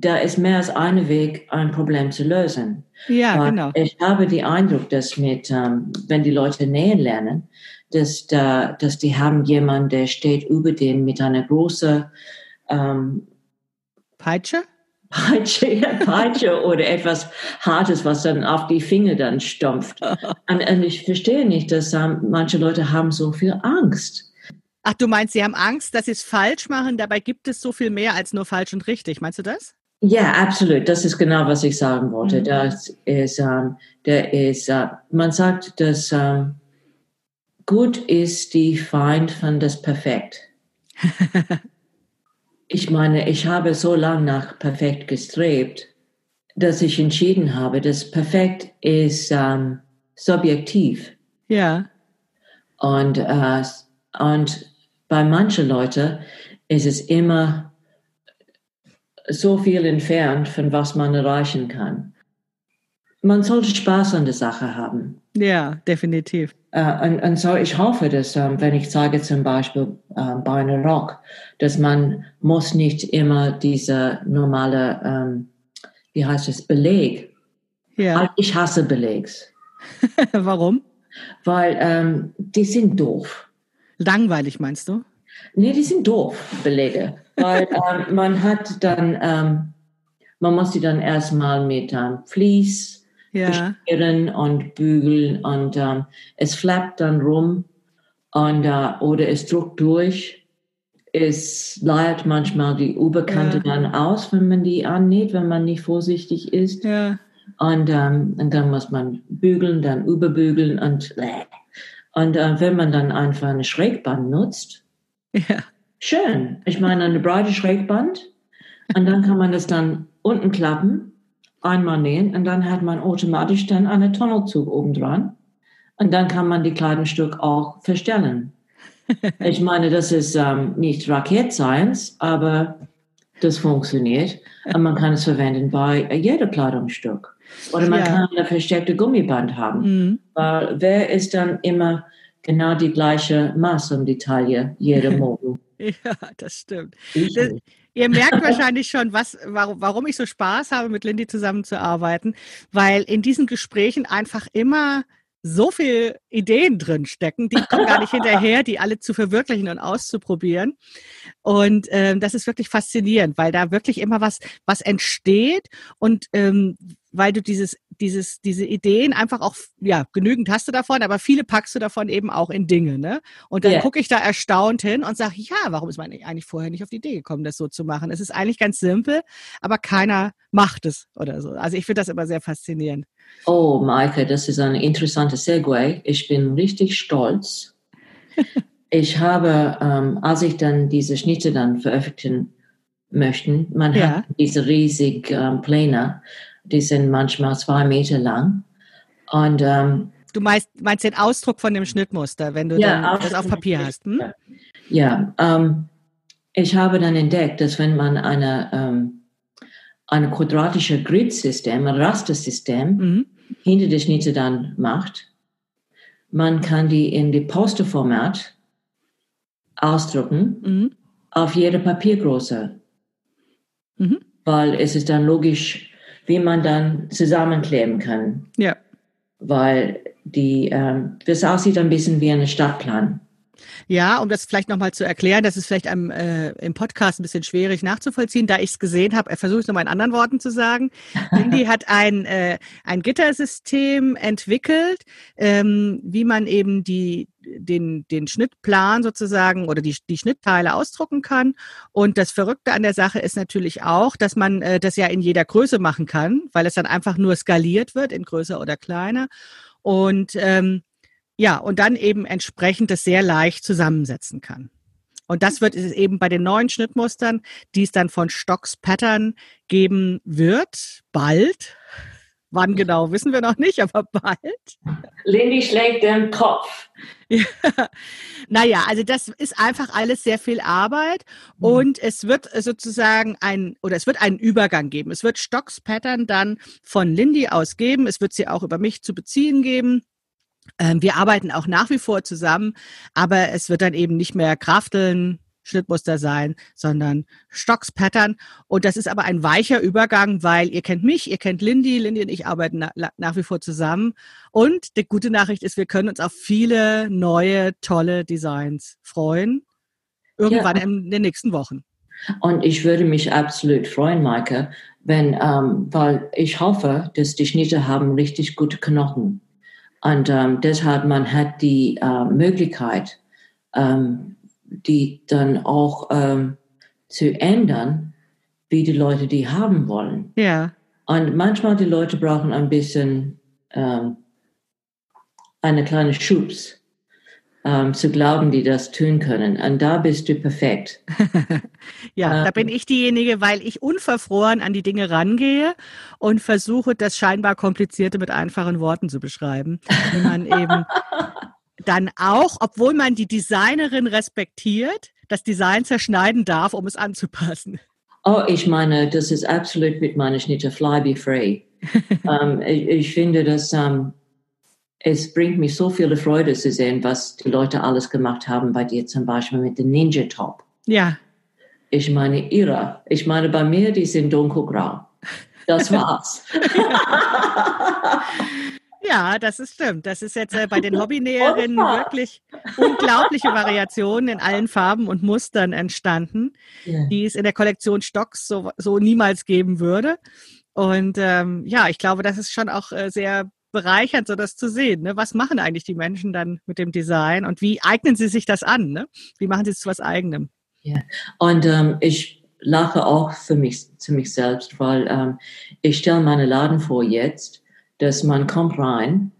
da ist mehr als ein Weg, ein Problem zu lösen. Ja, Und genau. Ich habe den Eindruck, dass mit, ähm, wenn die Leute nähen lernen, dass, da, dass die haben jemanden, der steht über denen mit einer großen ähm, Peitsche? Peitsche, <laughs> ja, Peitsche oder etwas Hartes, was dann auf die Finger dann stumpft. <laughs> und, und, ich verstehe nicht, dass ähm, manche Leute haben so viel Angst. Ach, du meinst, sie haben Angst, dass sie es falsch machen? Dabei gibt es so viel mehr als nur falsch und richtig. Meinst du das? Ja, absolut. Das ist genau, was ich sagen wollte. Mhm. Das ist, ähm, der ist, äh, man sagt, dass ähm, gut ist die Feind von das Perfekt. <laughs> ich meine, ich habe so lange nach Perfekt gestrebt, dass ich entschieden habe, dass Perfekt ist ähm, subjektiv. Ja. Und, äh, und bei manchen Leuten ist es immer so viel entfernt von was man erreichen kann. Man sollte Spaß an der Sache haben. Ja, definitiv. Uh, und, und, so ich hoffe, dass um, ähm, wenn ich sage zum Beispiel um, bei einem Rock, dass man muss nicht immer diese normale, um, wie heißt es, Beleg. Ja. Ich hasse Belegs. <laughs> Warum? Weil die sind doof. Langweilig meinst du? Nee, die sind doof, Belege. Weil ähm, man hat dann, ähm, man muss die dann erstmal mit ähm, Vlies ja. und bügeln und ähm, es flappt dann rum und, äh, oder es druckt durch. Es leiert manchmal die Oberkante ja. dann aus, wenn man die annäht, wenn man nicht vorsichtig ist. Ja. Und, ähm, und dann muss man bügeln, dann überbügeln und äh. und äh, wenn man dann einfach eine Schrägband nutzt, ja. Schön. Ich meine, eine breite Schrägband. Und dann kann man das dann unten klappen, einmal nähen und dann hat man automatisch dann einen Tunnelzug oben dran. Und dann kann man die Kleidungsstück auch verstellen. <laughs> Ich meine, das ist ähm, nicht Rocket Science, aber das funktioniert. Und man kann es verwenden bei jedem Kleidungsstück. Oder man ja. kann eine versteckte Gummiband haben. Mhm. Weil wer ist dann immer genau die gleiche Maß um die Taille, jeder <laughs> Morgen? <laughs> Ja, das stimmt. Das, ihr merkt wahrscheinlich schon, was, warum, warum ich so Spaß habe, mit Lindy zusammenzuarbeiten, weil in diesen Gesprächen einfach immer so viel Ideen drin stecken, die kommen gar nicht hinterher, die alle zu verwirklichen und auszuprobieren. Und ähm, das ist wirklich faszinierend, weil da wirklich immer was, was entsteht und ähm, weil du dieses, dieses, diese Ideen einfach auch, ja, genügend hast du davon, aber viele packst du davon eben auch in Dinge, ne? Und dann yeah. gucke ich da erstaunt hin und sage, ja, warum ist man eigentlich vorher nicht auf die Idee gekommen, das so zu machen? Es ist eigentlich ganz simpel, aber keiner macht es oder so. Also ich finde das immer sehr faszinierend. Oh, Maike, das ist ein interessanter Segway. Ich bin richtig stolz. <laughs> ich habe, ähm, als ich dann diese Schnitte dann veröffentlichen möchte, man ja. hat diese riesigen ähm, Pläne, die sind manchmal zwei Meter lang. Und ähm, du meinst, meinst den Ausdruck von dem Schnittmuster, wenn du ja, das auf Papier hast? Hm? Ja, ähm, ich habe dann entdeckt, dass wenn man eine ähm, ein quadratisches Grid-System, ein Rastersystem mhm. hinter der Schnitte dann macht. Man kann die in die Posterformat ausdrucken mhm. auf jede Papiergröße. Mhm. Weil es ist dann logisch, wie man dann zusammenkleben kann. Ja. Weil die, ähm, das aussieht ein bisschen wie ein Stadtplan. Ja, um das vielleicht nochmal zu erklären, das ist vielleicht einem, äh, im Podcast ein bisschen schwierig nachzuvollziehen, da ich es gesehen habe, versuche ich es nochmal in anderen Worten zu sagen. <laughs> Lindy hat ein, äh, ein Gittersystem entwickelt, ähm, wie man eben die, den, den Schnittplan sozusagen oder die, die Schnittteile ausdrucken kann. Und das Verrückte an der Sache ist natürlich auch, dass man äh, das ja in jeder Größe machen kann, weil es dann einfach nur skaliert wird in größer oder kleiner. Und ähm, ja, und dann eben entsprechend das sehr leicht zusammensetzen kann. Und das wird es eben bei den neuen Schnittmustern, die es dann von Stocks Pattern geben wird, bald. Wann genau, wissen wir noch nicht, aber <laughs> bald. Lindy schlägt den Kopf. Ja. Naja, also das ist einfach alles sehr viel Arbeit mhm. und es wird sozusagen ein, oder es wird einen Übergang geben. Es wird Stocks Pattern dann von Lindy aus geben. Es wird sie auch über mich zu beziehen geben. Ähm, wir arbeiten auch nach wie vor zusammen, aber es wird dann eben nicht mehr Krafteln, Schnittmuster sein, sondern Stocks Pattern. Und das ist aber ein weicher Übergang, weil ihr kennt mich, ihr kennt Lindy, Lindy und ich arbeiten na, nach wie vor zusammen. Und die gute Nachricht ist, wir können uns auf viele neue, tolle Designs freuen. Irgendwann ja. in den nächsten Wochen. Und ich würde mich absolut freuen, Maike, wenn, ähm, weil ich hoffe, dass die Schnitte haben richtig gute Knochen. Und ähm, deshalb man hat die äh, Möglichkeit, ähm, die dann auch ähm, zu ändern, wie die Leute die haben wollen. Ja. Und manchmal die Leute brauchen ein bisschen ähm, eine kleine Schubs, ähm, zu glauben, die das tun können. Und da bist du perfekt. <laughs> ja, ähm, da bin ich diejenige, weil ich unverfroren an die Dinge rangehe und versuche, das scheinbar Komplizierte mit einfachen Worten zu beschreiben. Wie man eben <laughs> dann auch, obwohl man die Designerin respektiert, das Design zerschneiden darf, um es anzupassen. Oh, ich meine, das ist absolut mit meiner Schnitte Fly Be Free. um, <laughs> ähm, ich, ich, finde, dass um, ähm, es bringt mich so viele Freude zu sehen, was die Leute alles gemacht haben bei dir, zum Beispiel mit dem Ninja Top. Ja. Ich meine, ihre. Ich meine, bei mir, die sind dunkelgrau. Das war's. <laughs> <laughs> Ja, das ist stimmt. Das ist jetzt äh, bei den Hobbynäherinnen wirklich unglaubliche Variationen in allen Farben und Mustern entstanden, yeah. die es in der Kollektion Stocks so, so niemals geben würde. Und ähm, ja, ich glaube, das ist schon auch äh, sehr bereichernd, so das zu sehen. Ne? Was machen eigentlich die Menschen dann mit dem Design und wie eignen sie sich das an? Ne? Wie machen sie es zu was Eigenem? Ja, und ähm, ich lache auch für mich, zu mich selbst, weil ähm, ich stelle meine Laden vor jetzt, dass man kommt rein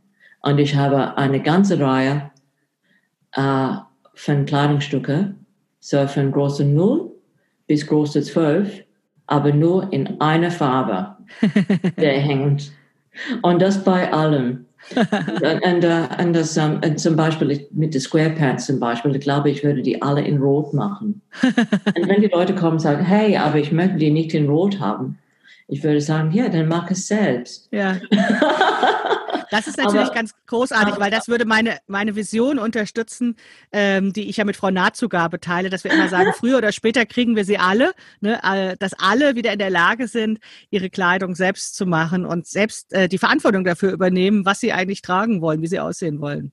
und ich habe eine ganze Reihe äh, von Kleidungsstücke, so von große Null bis große Zwölf, aber nur in einer Farbe, <laughs> der hängt und das bei allem. <laughs> und, und, und, das, um, und zum Beispiel mit den Squarepants zum Beispiel, ich glaube, ich würde die alle in Rot machen. <laughs> und wenn die Leute kommen und sagen, hey, aber ich möchte die nicht in Rot haben, ich würde sagen, ja, dann mach es selbst. Ja. <laughs> Das ist natürlich aber, ganz großartig, aber, weil das würde meine, meine Vision unterstützen, ähm, die ich ja mit Frau Nahtzugabe teile, dass wir immer sagen, früher oder später kriegen wir sie alle, ne, äh, dass alle wieder in der Lage sind, ihre Kleidung selbst zu machen und selbst äh, die Verantwortung dafür übernehmen, was sie eigentlich tragen wollen, wie sie aussehen wollen.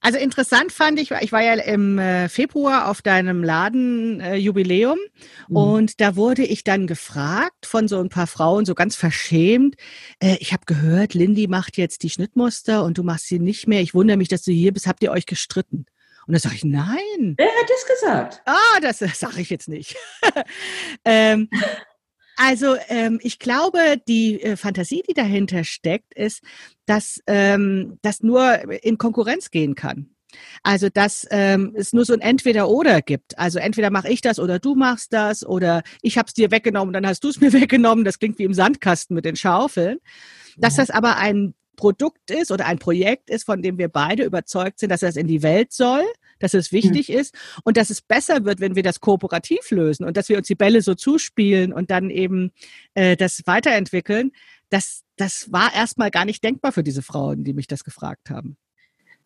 Also interessant fand ich, ich war ja im äh, Februar auf deinem Ladenjubiläum äh, mhm. und da wurde ich dann gefragt von so ein paar Frauen, so ganz verschämt, äh, ich habe gehört, Lindy macht jetzt die Schnittmuster und du machst sie nicht mehr. Ich wundere mich, dass du hier bist. Habt ihr euch gestritten? Und da sage ich, nein. Wer hat das gesagt? Ah, das, das sage ich jetzt nicht. <laughs> ähm, also ähm, ich glaube, die äh, Fantasie, die dahinter steckt, ist, dass ähm, das nur in Konkurrenz gehen kann. Also dass ähm, es nur so ein Entweder-Oder gibt. Also entweder mache ich das oder du machst das oder ich habe es dir weggenommen, dann hast du es mir <laughs> weggenommen. Das klingt wie im Sandkasten mit den Schaufeln. Dass das aber ein Produkt ist oder ein Projekt ist, von dem wir beide überzeugt sind, dass das in die Welt soll dass es wichtig mhm. ist und dass es besser wird, wenn wir das kooperativ lösen und dass wir uns die Bälle so zuspielen und dann eben äh, das weiterentwickeln. Das, das war erstmal gar nicht denkbar für diese Frauen, die mich das gefragt haben.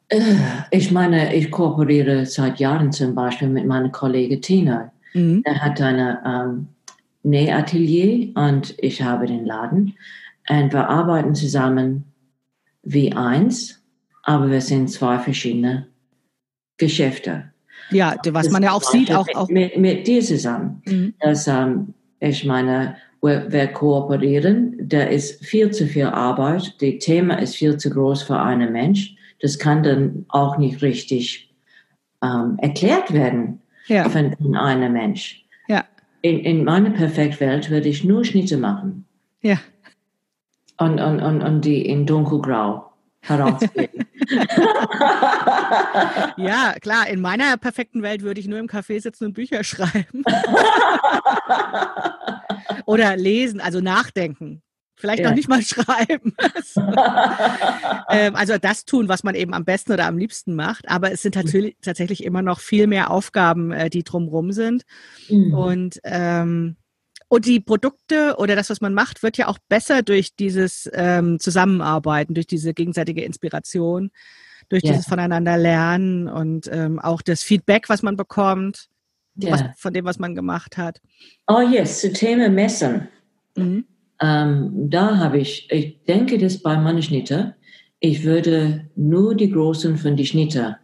Äh, ich meine, ich kooperiere seit Jahren zum Beispiel mit meiner Kollegin Tina. Mhm. Er hat eine ähm, Nähatelier und ich habe den Laden. Und wir arbeiten zusammen wie eins, aber wir sind zwei verschiedene Geschäfte. Ja, was man ja auch sieht, auch, auch mit, mit dir zusammen. Mhm. Dass, ähm, ich meine, wir, wir, kooperieren, da ist viel zu viel Arbeit, das Thema ist viel zu groß für einen Mensch. Das kann dann auch nicht richtig ähm, erklärt werden ja. von, von einem Mensch. Ja. In, in meiner Perfektwelt würde ich nur Schnitte machen. Ja. Und, und, und, und die in dunkelgrau herausgeben. <laughs> ja, klar, in meiner perfekten Welt würde ich nur im Café sitzen und Bücher schreiben. <laughs> Oder lesen, also nachdenken. Vielleicht ja. noch nicht mal schreiben. <laughs> ähm, also das tun, was man eben am besten oder am liebsten macht. Aber es sind natürlich tatsächlich immer noch viel mehr Aufgaben, äh, die drumherum sind. Mhm. Und ähm, und die Produkte oder das, was man macht, wird ja auch besser durch dieses ähm, Zusammenarbeiten, durch diese gegenseitige Inspiration, durch yeah. dieses Voneinander lernen und ähm, auch das Feedback, was man bekommt, yeah. was, von dem, was man gemacht hat. Oh yes, zu Thema Messen. Mhm. Ähm, da habe ich, ich denke, dass bei meinen Schnitter, ich würde nur die großen von die Schnitter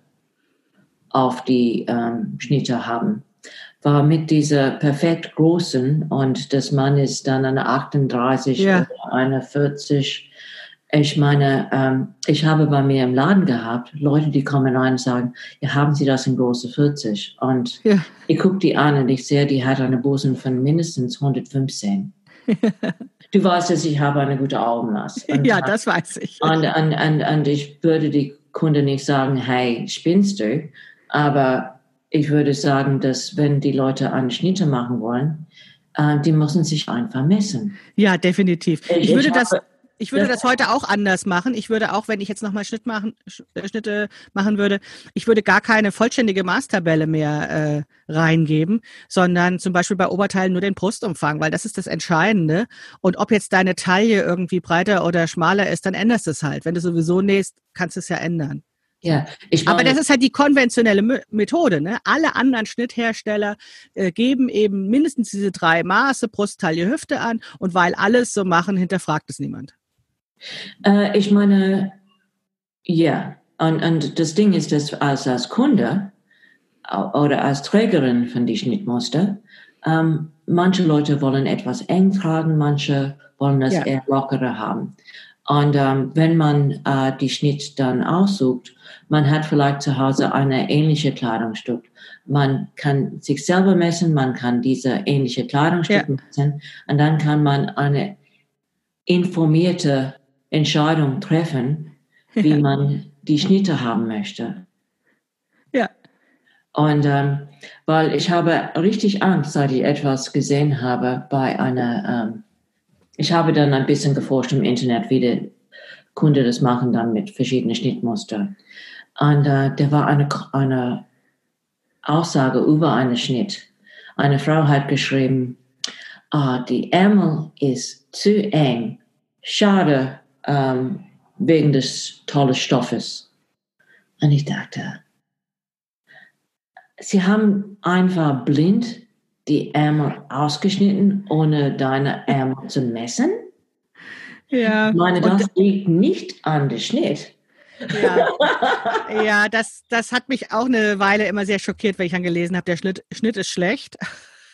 auf die ähm, Schnitter haben war mit dieser perfekt großen und das Mann ist dann eine 38 ja. oder eine 40. Ich meine, ähm, ich habe bei mir im Laden gehabt, Leute, die kommen rein und sagen, ja, haben Sie das in große 40? Und ja. ich gucke die an und ich sehe, die hat eine Busen von mindestens 115. <laughs> du weißt, dass ich habe eine gute Augenmaß. Und ja, das weiß ich. Und, und, und, und ich würde die Kunde nicht sagen, hey, spinnst du? Aber ich würde sagen, dass wenn die Leute eine Schnitte machen wollen, äh, die müssen sich einfach messen. Ja, definitiv. Ich, ich würde das, ich würde das heute auch anders machen. Ich würde auch, wenn ich jetzt nochmal Schnitt machen, äh, Schnitte machen würde, ich würde gar keine vollständige Maßtabelle mehr äh, reingeben, sondern zum Beispiel bei Oberteilen nur den Brustumfang, weil das ist das Entscheidende. Und ob jetzt deine Taille irgendwie breiter oder schmaler ist, dann änderst du es halt. Wenn du sowieso nähst, kannst du es ja ändern. Ja, ich Aber das ist halt die konventionelle Methode. Ne? Alle anderen Schnitthersteller äh, geben eben mindestens diese drei Maße, Brust, Taille, Hüfte an. Und weil alles so machen, hinterfragt es niemand. Äh, ich meine, ja. Und, und das Ding ist, dass als, als Kunde oder als Trägerin von die Schnittmuster, ähm, manche Leute wollen etwas eng tragen, manche wollen das ja. eher lockerer haben. Und ähm, wenn man äh, die Schnitt dann aussucht, man hat vielleicht zu Hause eine ähnliche Kleidungsstück. Man kann sich selber messen, man kann diese ähnliche Kleidungsstück ja. messen und dann kann man eine informierte Entscheidung treffen, wie ja. man die Schnitte haben möchte. Ja. Und ähm, weil ich habe richtig Angst, seit ich etwas gesehen habe bei einer, ähm, ich habe dann ein bisschen geforscht im Internet, wie der Kunde das machen dann mit verschiedenen Schnittmustern. Und äh, da war eine, eine Aussage über einen Schnitt. Eine Frau hat geschrieben, ah, die Ärmel ist zu eng. Schade, ähm, wegen des tollen Stoffes. Und ich dachte, sie haben einfach blind die Ärmel ausgeschnitten, ohne deine Ärmel zu messen. Ja. Ich meine, das liegt nicht an der Schnitt. Ja, <laughs> ja das, das hat mich auch eine Weile immer sehr schockiert, wenn ich dann gelesen habe, der Schnitt, Schnitt ist schlecht.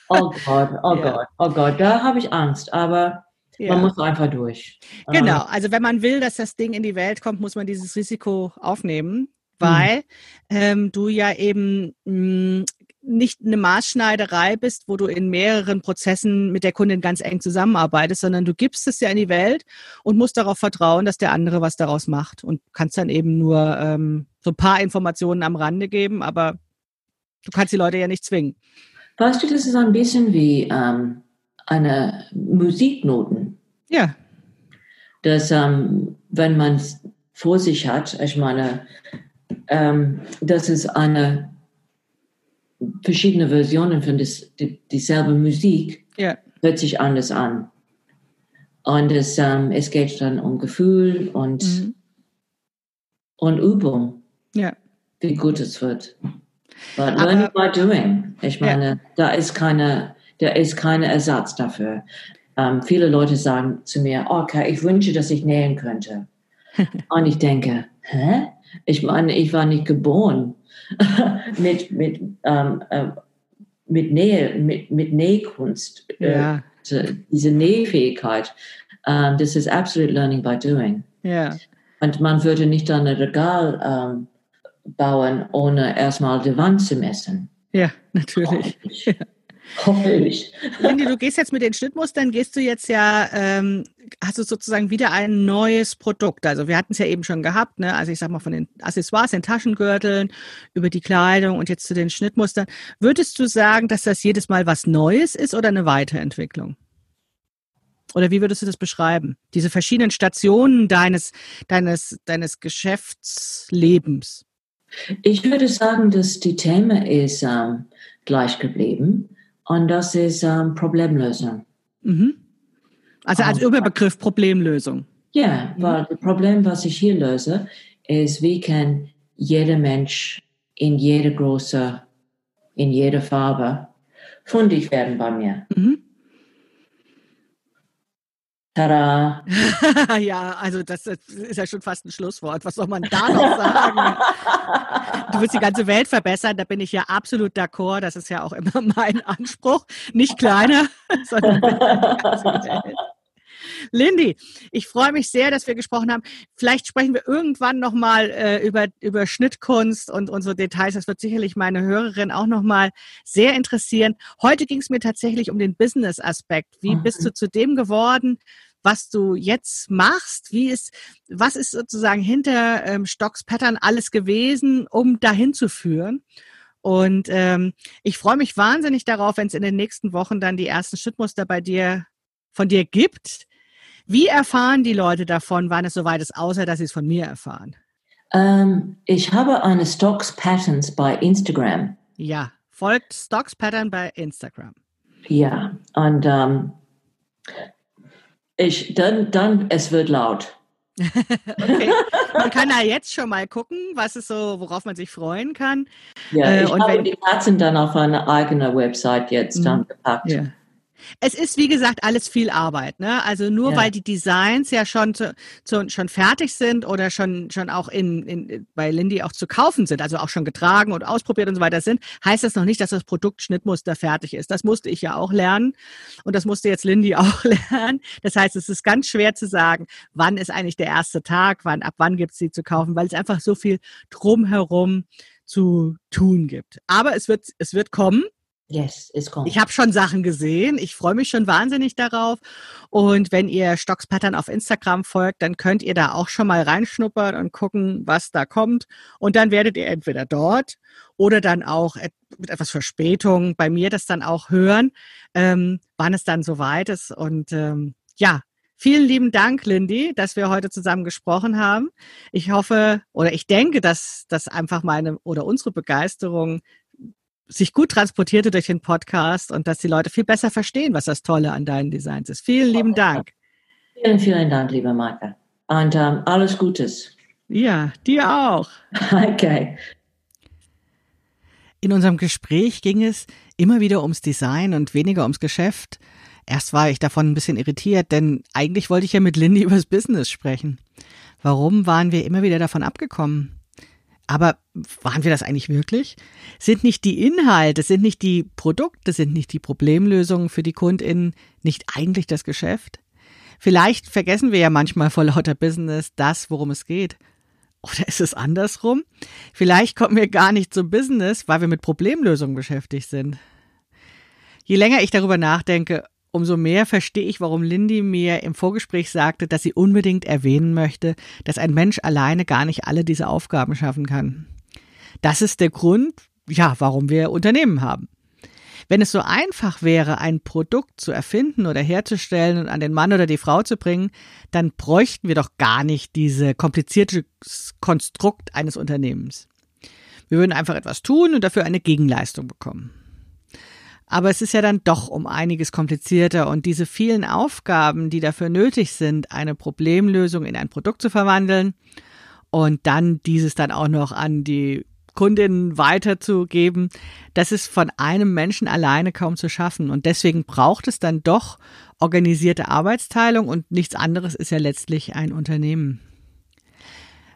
Oh Gott, oh Ja. Gott, oh Gott, da habe ich Angst, aber Ja. man muss einfach durch. Genau, also wenn man will, dass das Ding in die Welt kommt, muss man dieses Risiko aufnehmen, weil ähm, du ja eben mh, nicht eine Maßschneiderei bist, wo du in mehreren Prozessen mit der Kundin ganz eng zusammenarbeitest, sondern du gibst es ja in die Welt und musst darauf vertrauen, dass der andere was daraus macht und kannst dann eben nur ähm, so ein paar Informationen am Rande geben, aber du kannst die Leute ja nicht zwingen. Weißt du, das ist ein bisschen wie ähm, eine Musiknoten. Ja, dass ähm, wenn man es vor sich hat, ich meine, ähm, das ist eine verschiedene Versionen von des, die, dieselbe Musik, ja, hört sich anders an. Und es, ähm, es geht dann um Gefühl und, mhm. und Übung, ja, wie gut es wird. But Aber- learning by doing. Ich meine, da ist keine, da ist kein Ersatz dafür. Ähm, viele Leute sagen zu mir, okay, ich wünsche, dass ich nähen könnte. <laughs> Und ich denke, hä? Ich meine, ich war nicht geboren <laughs> mit, mit, ähm, äh, mit Nähe, mit, mit Nähkunst. Äh, ja, diese- diese Nähfähigkeit. Ähm, das ist absolute learning by doing. ja. Und man würde nicht ein Regal ähm, bauen, ohne erstmal die Wand zu messen. Ja, natürlich. Hoffentlich. Lindy, du gehst jetzt mit den Schnittmustern, gehst du jetzt ja, ähm, hast du sozusagen wieder ein neues Produkt. Also wir hatten es ja eben schon gehabt, ne? Also ich sag mal von den Accessoires, den Taschengürteln, über die Kleidung und jetzt zu den Schnittmustern. Würdest du sagen, dass das jedes Mal was Neues ist oder eine Weiterentwicklung? Oder wie würdest du das beschreiben? Diese verschiedenen Stationen deines, deines, deines Geschäftslebens. Ich würde sagen, dass die Thema ist ähm, gleich geblieben und das ist ähm, Problemlösung. Mhm. Also als Ah. Überbegriff Problemlösung. Ja, Mhm. weil das Problem, was ich hier löse, ist, wie kann jeder Mensch in jeder Größe, in jeder Farbe fundig werden bei mir. Mhm. Tada! <laughs> ja, also das ist ja schon fast ein Schlusswort. Was soll man da noch sagen? Du willst die ganze Welt verbessern, da bin ich ja absolut d'accord. Das ist ja auch immer <laughs> mein Anspruch. Nicht kleiner, <laughs> sondern die ganze Welt. Lindy, ich freue mich sehr, dass wir gesprochen haben. Vielleicht sprechen wir irgendwann nochmal äh, über, über Schnittkunst und unsere Details. Das wird sicherlich meine Hörerin auch nochmal sehr interessieren. Heute ging es mir tatsächlich um den Business-Aspekt. Wie Mhm. bist du zu dem geworden, was du jetzt machst? Wie ist, was ist sozusagen hinter ähm, Stocks Pattern alles gewesen, um dahin zu führen? Und ähm, ich freue mich wahnsinnig darauf, wenn es in den nächsten Wochen dann die ersten Schnittmuster bei dir von dir gibt. Wie erfahren die Leute davon, wann es soweit ist, außer dass sie es von mir erfahren? Ähm, ich habe eine Stocks Patterns bei Instagram. Ja, folgt Stocks Pattern bei Instagram. Ja, und ähm, ich, dann, dann, es wird laut. <laughs> Okay. Man kann da jetzt schon mal gucken, was ist so, worauf man sich freuen kann. Ja, Äh, ich und habe wenn- die Katzen dann auf eine eigene Website jetzt Mhm. dann gepackt. Ja. Es ist, wie gesagt, alles viel Arbeit. Ne? Also nur Ja. weil die Designs ja schon, zu, zu, schon fertig sind oder schon, schon auch in, in, bei Lindy auch zu kaufen sind, also auch schon getragen und ausprobiert und so weiter sind, heißt das noch nicht, dass das Produkt Schnittmuster fertig ist. Das musste ich ja auch lernen und das musste jetzt Lindy <laughs> auch lernen. Das heißt, es ist ganz schwer zu sagen, wann ist eigentlich der erste Tag, wann, ab wann gibt es sie zu kaufen, weil es einfach so viel drumherum zu tun gibt. Aber es wird, es wird kommen. Yes, es kommt. Ich habe schon Sachen gesehen. Ich freue mich schon wahnsinnig darauf. Und wenn ihr Stocks Pattern auf Instagram folgt, dann könnt ihr da auch schon mal reinschnuppern und gucken, was da kommt. Und dann werdet ihr entweder dort oder dann auch mit etwas Verspätung bei mir das dann auch hören, ähm, wann es dann soweit ist. Und ähm, ja, vielen lieben Dank, Lindy, dass wir heute zusammen gesprochen haben. Ich hoffe oder ich denke, dass, dass einfach meine oder unsere Begeisterung sich gut transportierte durch den Podcast und dass die Leute viel besser verstehen, was das Tolle an deinen Designs ist. Vielen lieben Dank. Vielen, vielen Dank, liebe Maike. Und ähm, alles Gutes. Ja, dir auch. <laughs> Okay. In unserem Gespräch ging es immer wieder ums Design und weniger ums Geschäft. Erst war ich davon ein bisschen irritiert, denn eigentlich wollte ich ja mit Lindy <laughs> übers Business sprechen. Warum waren wir immer wieder davon abgekommen? Aber waren wir das eigentlich wirklich? Sind nicht die Inhalte, sind nicht die Produkte, sind nicht die Problemlösungen für die KundInnen nicht eigentlich das Geschäft? Vielleicht vergessen wir ja manchmal vor lauter Business das, worum es geht. Oder ist es andersrum? Vielleicht kommen wir gar nicht zum Business, weil wir mit Problemlösungen beschäftigt sind. Je länger ich darüber nachdenke, umso mehr verstehe ich, warum Lindy mir im Vorgespräch sagte, dass sie unbedingt erwähnen möchte, dass ein Mensch alleine gar nicht alle diese Aufgaben schaffen kann. Das ist der Grund, ja, warum wir Unternehmen haben. Wenn es so einfach wäre, ein Produkt zu erfinden oder herzustellen und an den Mann oder die Frau zu bringen, dann bräuchten wir doch gar nicht diese komplizierte Konstrukt eines Unternehmens. Wir würden einfach etwas tun und dafür eine Gegenleistung bekommen. Aber es ist ja dann doch um einiges komplizierter und diese vielen Aufgaben, die dafür nötig sind, eine Problemlösung in ein Produkt zu verwandeln und dann dieses dann auch noch an die Kundinnen weiterzugeben, das ist von einem Menschen alleine kaum zu schaffen. Und deswegen braucht es dann doch organisierte Arbeitsteilung und nichts anderes ist ja letztlich ein Unternehmen.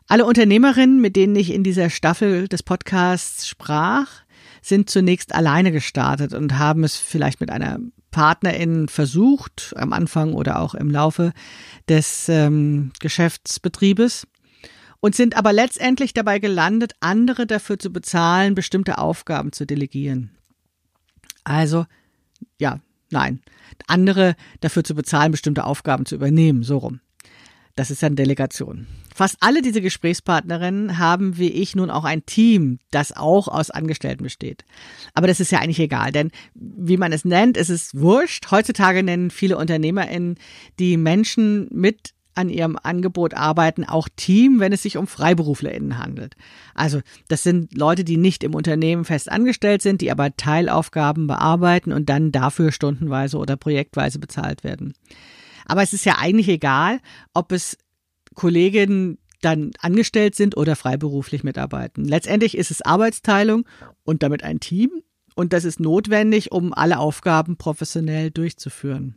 Alle Unternehmerinnen, mit denen ich in dieser Staffel des Podcasts sprach, sind zunächst alleine gestartet und haben es vielleicht mit einer Partnerin versucht, am Anfang oder auch im Laufe des ähm, Geschäftsbetriebes und sind aber letztendlich dabei gelandet, andere dafür zu bezahlen, bestimmte Aufgaben zu delegieren. Also, ja, nein, andere dafür zu bezahlen, bestimmte Aufgaben zu übernehmen, so rum. Das ist dann Delegation. Fast alle diese Gesprächspartnerinnen haben wie ich nun auch ein Team, das auch aus Angestellten besteht. Aber das ist ja eigentlich egal, denn wie man es nennt, ist es wurscht. Heutzutage nennen viele UnternehmerInnen die Menschen mit an ihrem Angebot arbeiten, auch Team, wenn es sich um FreiberuflerInnen handelt. Also das sind Leute, die nicht im Unternehmen fest angestellt sind, die aber Teilaufgaben bearbeiten und dann dafür stundenweise oder projektweise bezahlt werden. Aber es ist ja eigentlich egal, ob es Kolleginnen dann angestellt sind oder freiberuflich mitarbeiten. Letztendlich ist es Arbeitsteilung und damit ein Team und das ist notwendig, um alle Aufgaben professionell durchzuführen.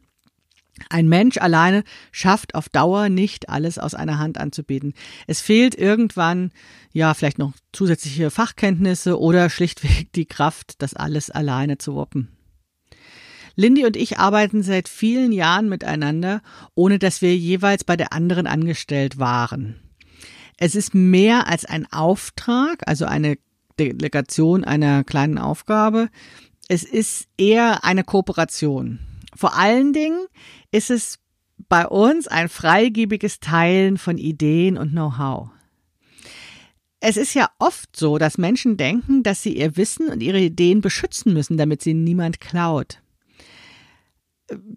Ein Mensch alleine schafft auf Dauer nicht alles aus einer Hand anzubieten. Es fehlt irgendwann, ja, vielleicht noch zusätzliche Fachkenntnisse oder <laughs> schlichtweg die Kraft, das alles alleine zu wuppen. Lindy und ich arbeiten seit vielen Jahren miteinander, ohne dass wir jeweils bei der anderen angestellt waren. Es ist mehr als ein Auftrag, also eine Delegation einer kleinen Aufgabe. Es ist eher eine Kooperation. Vor allen Dingen ist es bei uns ein freigebiges Teilen von Ideen und Know-how. Es ist ja oft so, dass Menschen denken, dass sie ihr Wissen und ihre Ideen beschützen müssen, damit sie niemand klaut.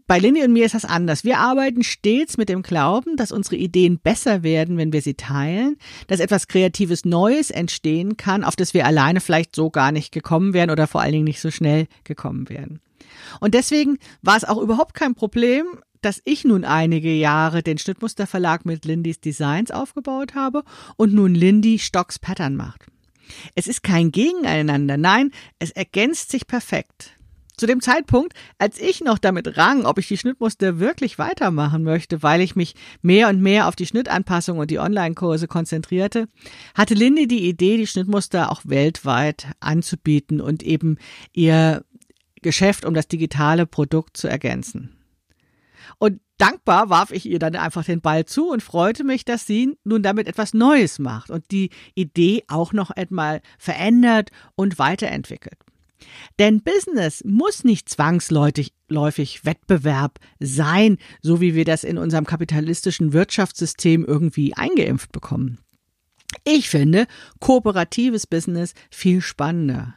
Bei Lindy und mir ist das anders. Wir arbeiten stets mit dem Glauben, dass unsere Ideen besser werden, wenn wir sie teilen, dass etwas Kreatives Neues entstehen kann, auf das wir alleine vielleicht so gar nicht gekommen wären oder vor allen Dingen nicht so schnell gekommen wären. Und deswegen war es auch überhaupt kein Problem, dass ich nun einige Jahre den Schnittmusterverlag mit Lindys Designs aufgebaut habe und nun Lindy Stocks Pattern macht. Es ist kein Gegeneinander, nein, es ergänzt sich perfekt. Zu dem Zeitpunkt, als ich noch damit rang, ob ich die Schnittmuster wirklich weitermachen möchte, weil ich mich mehr und mehr auf die Schnittanpassung und die Online-Kurse konzentrierte, hatte Lindy die Idee, die Schnittmuster auch weltweit anzubieten und eben ihr Geschäft um das digitale Produkt zu ergänzen. Und dankbar warf ich ihr dann einfach den Ball zu und freute mich, dass sie nun damit etwas Neues macht und die Idee auch noch einmal verändert und weiterentwickelt. Denn Business muss nicht zwangsläufig Wettbewerb sein, so wie wir das in unserem kapitalistischen Wirtschaftssystem irgendwie eingeimpft bekommen. Ich finde kooperatives Business viel spannender.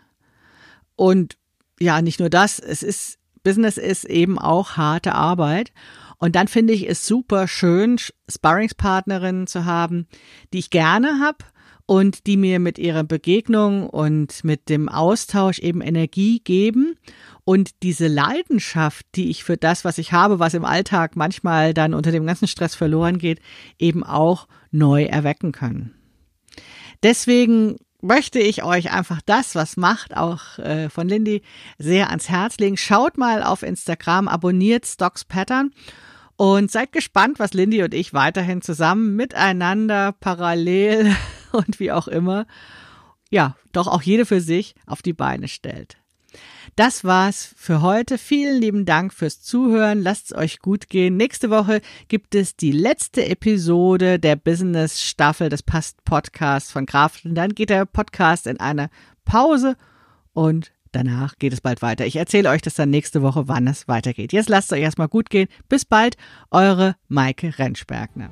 Und ja, nicht nur das, es ist Business ist eben auch harte Arbeit. Und dann finde ich es super schön, Sparringspartnerinnen zu haben, die ich gerne habe und die mir mit ihrer Begegnung und mit dem Austausch eben Energie geben und diese Leidenschaft, die ich für das, was ich habe, was im Alltag manchmal dann unter dem ganzen Stress verloren geht, eben auch neu erwecken können. Deswegen möchte ich euch einfach das, was macht, auch äh, von Lindy, sehr ans Herz legen. Schaut mal auf Instagram, abonniert Stocks Pattern und seid gespannt, was Lindy und ich weiterhin zusammen miteinander, parallel <laughs> und wie auch immer, ja, doch auch jede für sich auf die Beine stellt. Das war's für heute. Vielen lieben Dank fürs Zuhören. Lasst es euch gut gehen. Nächste Woche gibt es die letzte Episode der Business Staffel des Past Podcasts von Kraft. Und dann geht der Podcast in eine Pause und danach geht es bald weiter. Ich erzähle euch das dann nächste Woche, wann es weitergeht. Jetzt lasst es euch erstmal gut gehen. Bis bald, eure Maike Rentschbergner.